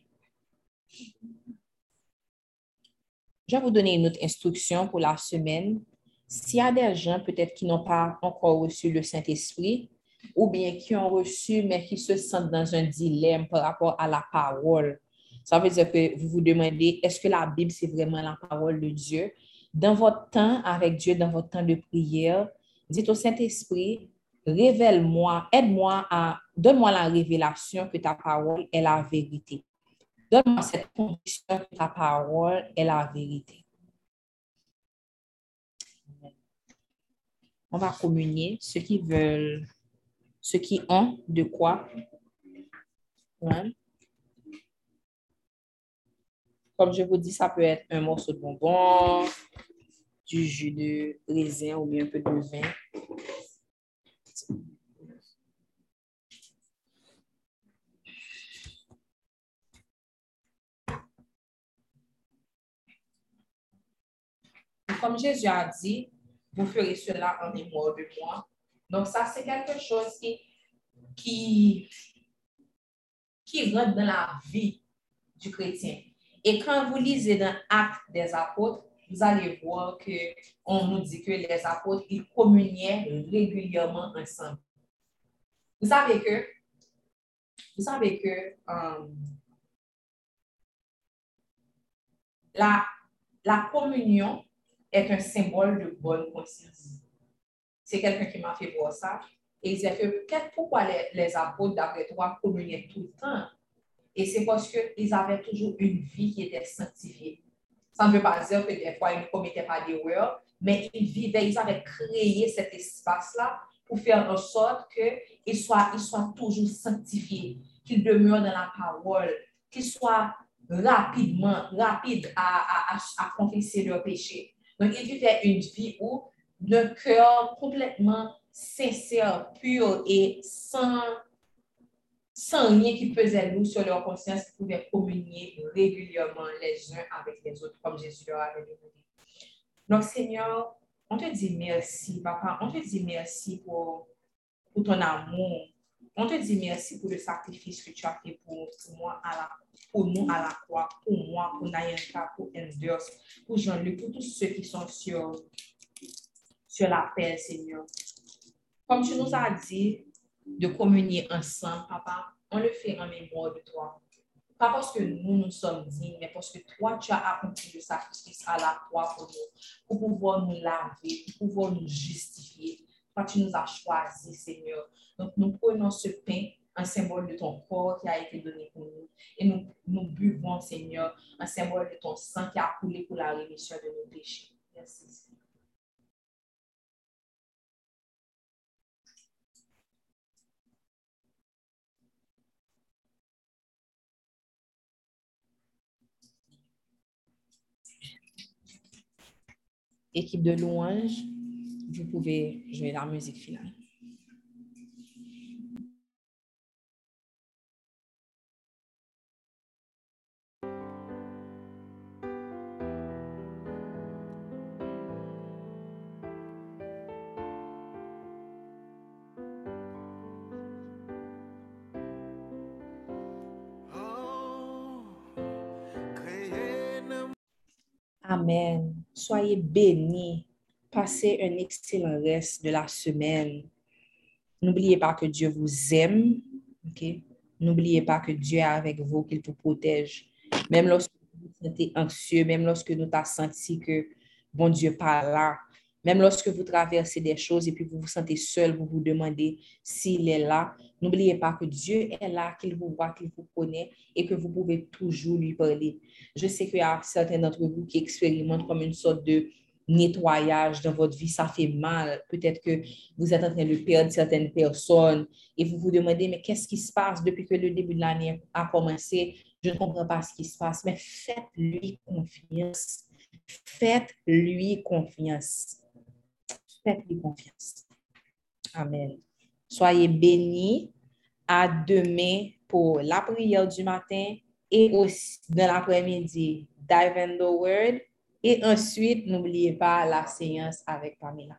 [SPEAKER 1] Je vais vous donner une autre instruction pour la semaine. S'il y a des gens peut-être qui n'ont pas encore reçu le Saint-Esprit ou bien qui ont reçu mais qui se sentent dans un dilemme par rapport à la parole, Ça veut dire que vous vous demandez, est-ce que la Bible, c'est vraiment la parole de Dieu? Dans votre temps avec Dieu, dans votre temps de prière, dites au Saint-Esprit, révèle-moi, aide-moi à, donne-moi la révélation que ta parole est la vérité. Donne-moi cette conviction que ta parole est la vérité. On va communier ceux qui veulent, ceux qui ont de quoi? Comme je vous dis, ça peut être un morceau de bonbon, du jus de raisin ou bien un peu de vin. Comme Jésus a dit, vous ferez cela en mémoire de moi. Donc, ça, c'est quelque chose qui, qui, qui rentre dans la vie du chrétien. Et quand vous lisez dans Actes des apôtres, vous allez voir qu'on nous dit que les apôtres, ils communiaient régulièrement ensemble. Vous savez que, vous savez que euh, la, la communion est un symbole de bonne conscience. C'est quelqu'un qui m'a fait voir ça. Et il disait que pourquoi les, apôtres, d'après toi, communiaient tout le temps? Et c'est parce qu'ils avaient toujours une vie qui était sanctifiée. Ça ne veut pas dire que des fois, ils ne commettaient pas d'erreurs, mais ils vivaient, ils avaient créé cet espace-là pour faire en sorte qu'ils soient, ils soient toujours sanctifiés, qu'ils demeurent dans la parole, qu'ils soient rapidement, rapides à, à, à, confesser leurs péchés. Donc, ils vivaient une vie où le cœur complètement sincère, pur et sans, sans rien qui pesait lourd sur leur conscience, ils pouvaient communier régulièrement les uns avec les autres, comme Jésus leur avait demandé. Donc, Seigneur, on te dit merci, papa. On te dit merci pour, pour ton amour. On te dit merci pour le sacrifice que tu as fait pour, pour moi, à la, pour nous à la croix, pour moi, pour Nayanka, pour Enders, pour Jean-Luc, pour tous ceux qui sont sur, sur la paix, Seigneur. Comme tu nous as dit de communier ensemble, papa, on le fait en mémoire de toi. Pas parce que nous, nous sommes dignes, mais parce que toi, tu as accompli le sacrifice à la croix pour nous, pour pouvoir nous laver, pour pouvoir nous justifier. Toi, tu nous as choisis, Seigneur. Donc, nous prenons ce pain, un symbole de ton corps qui a été donné pour nous. Et nous, nous buvons, Seigneur, un symbole de ton sang qui a coulé pour la rémission de nos péchés. Merci, Équipe de louange, vous pouvez jouer la musique finale. Amen. Soyez bénis. Passez un excellent reste de la semaine. N'oubliez pas que Dieu vous aime. N'oubliez pas que Dieu est avec vous, qu'il vous protège. Même lorsque vous vous sentez anxieux, même lorsque nous t'as senti que bon Dieu pas là, même lorsque vous traversez des choses et puis vous vous sentez seul, vous vous demandez s'il est là, n'oubliez pas que Dieu est là, qu'il vous voit, qu'il vous connaît et que vous pouvez toujours lui parler. Je sais qu'il y a certains d'entre vous qui expérimentent comme une sorte de nettoyage dans votre vie, ça fait mal. Peut-être que vous êtes en train de perdre certaines personnes et vous vous demandez, mais qu'est-ce qui se passe depuis que le début de l'année a commencé? Je ne comprends pas ce qui se passe, mais faites-lui confiance. Faites-lui confiance. Faites-lui confiance. Amen. Soyez bénis. À demain pour la prière du matin et aussi dans l'après-midi, dive in the word. Et ensuite, n'oubliez pas la séance avec Pamela.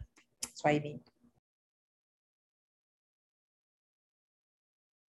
[SPEAKER 1] Soyez bénis.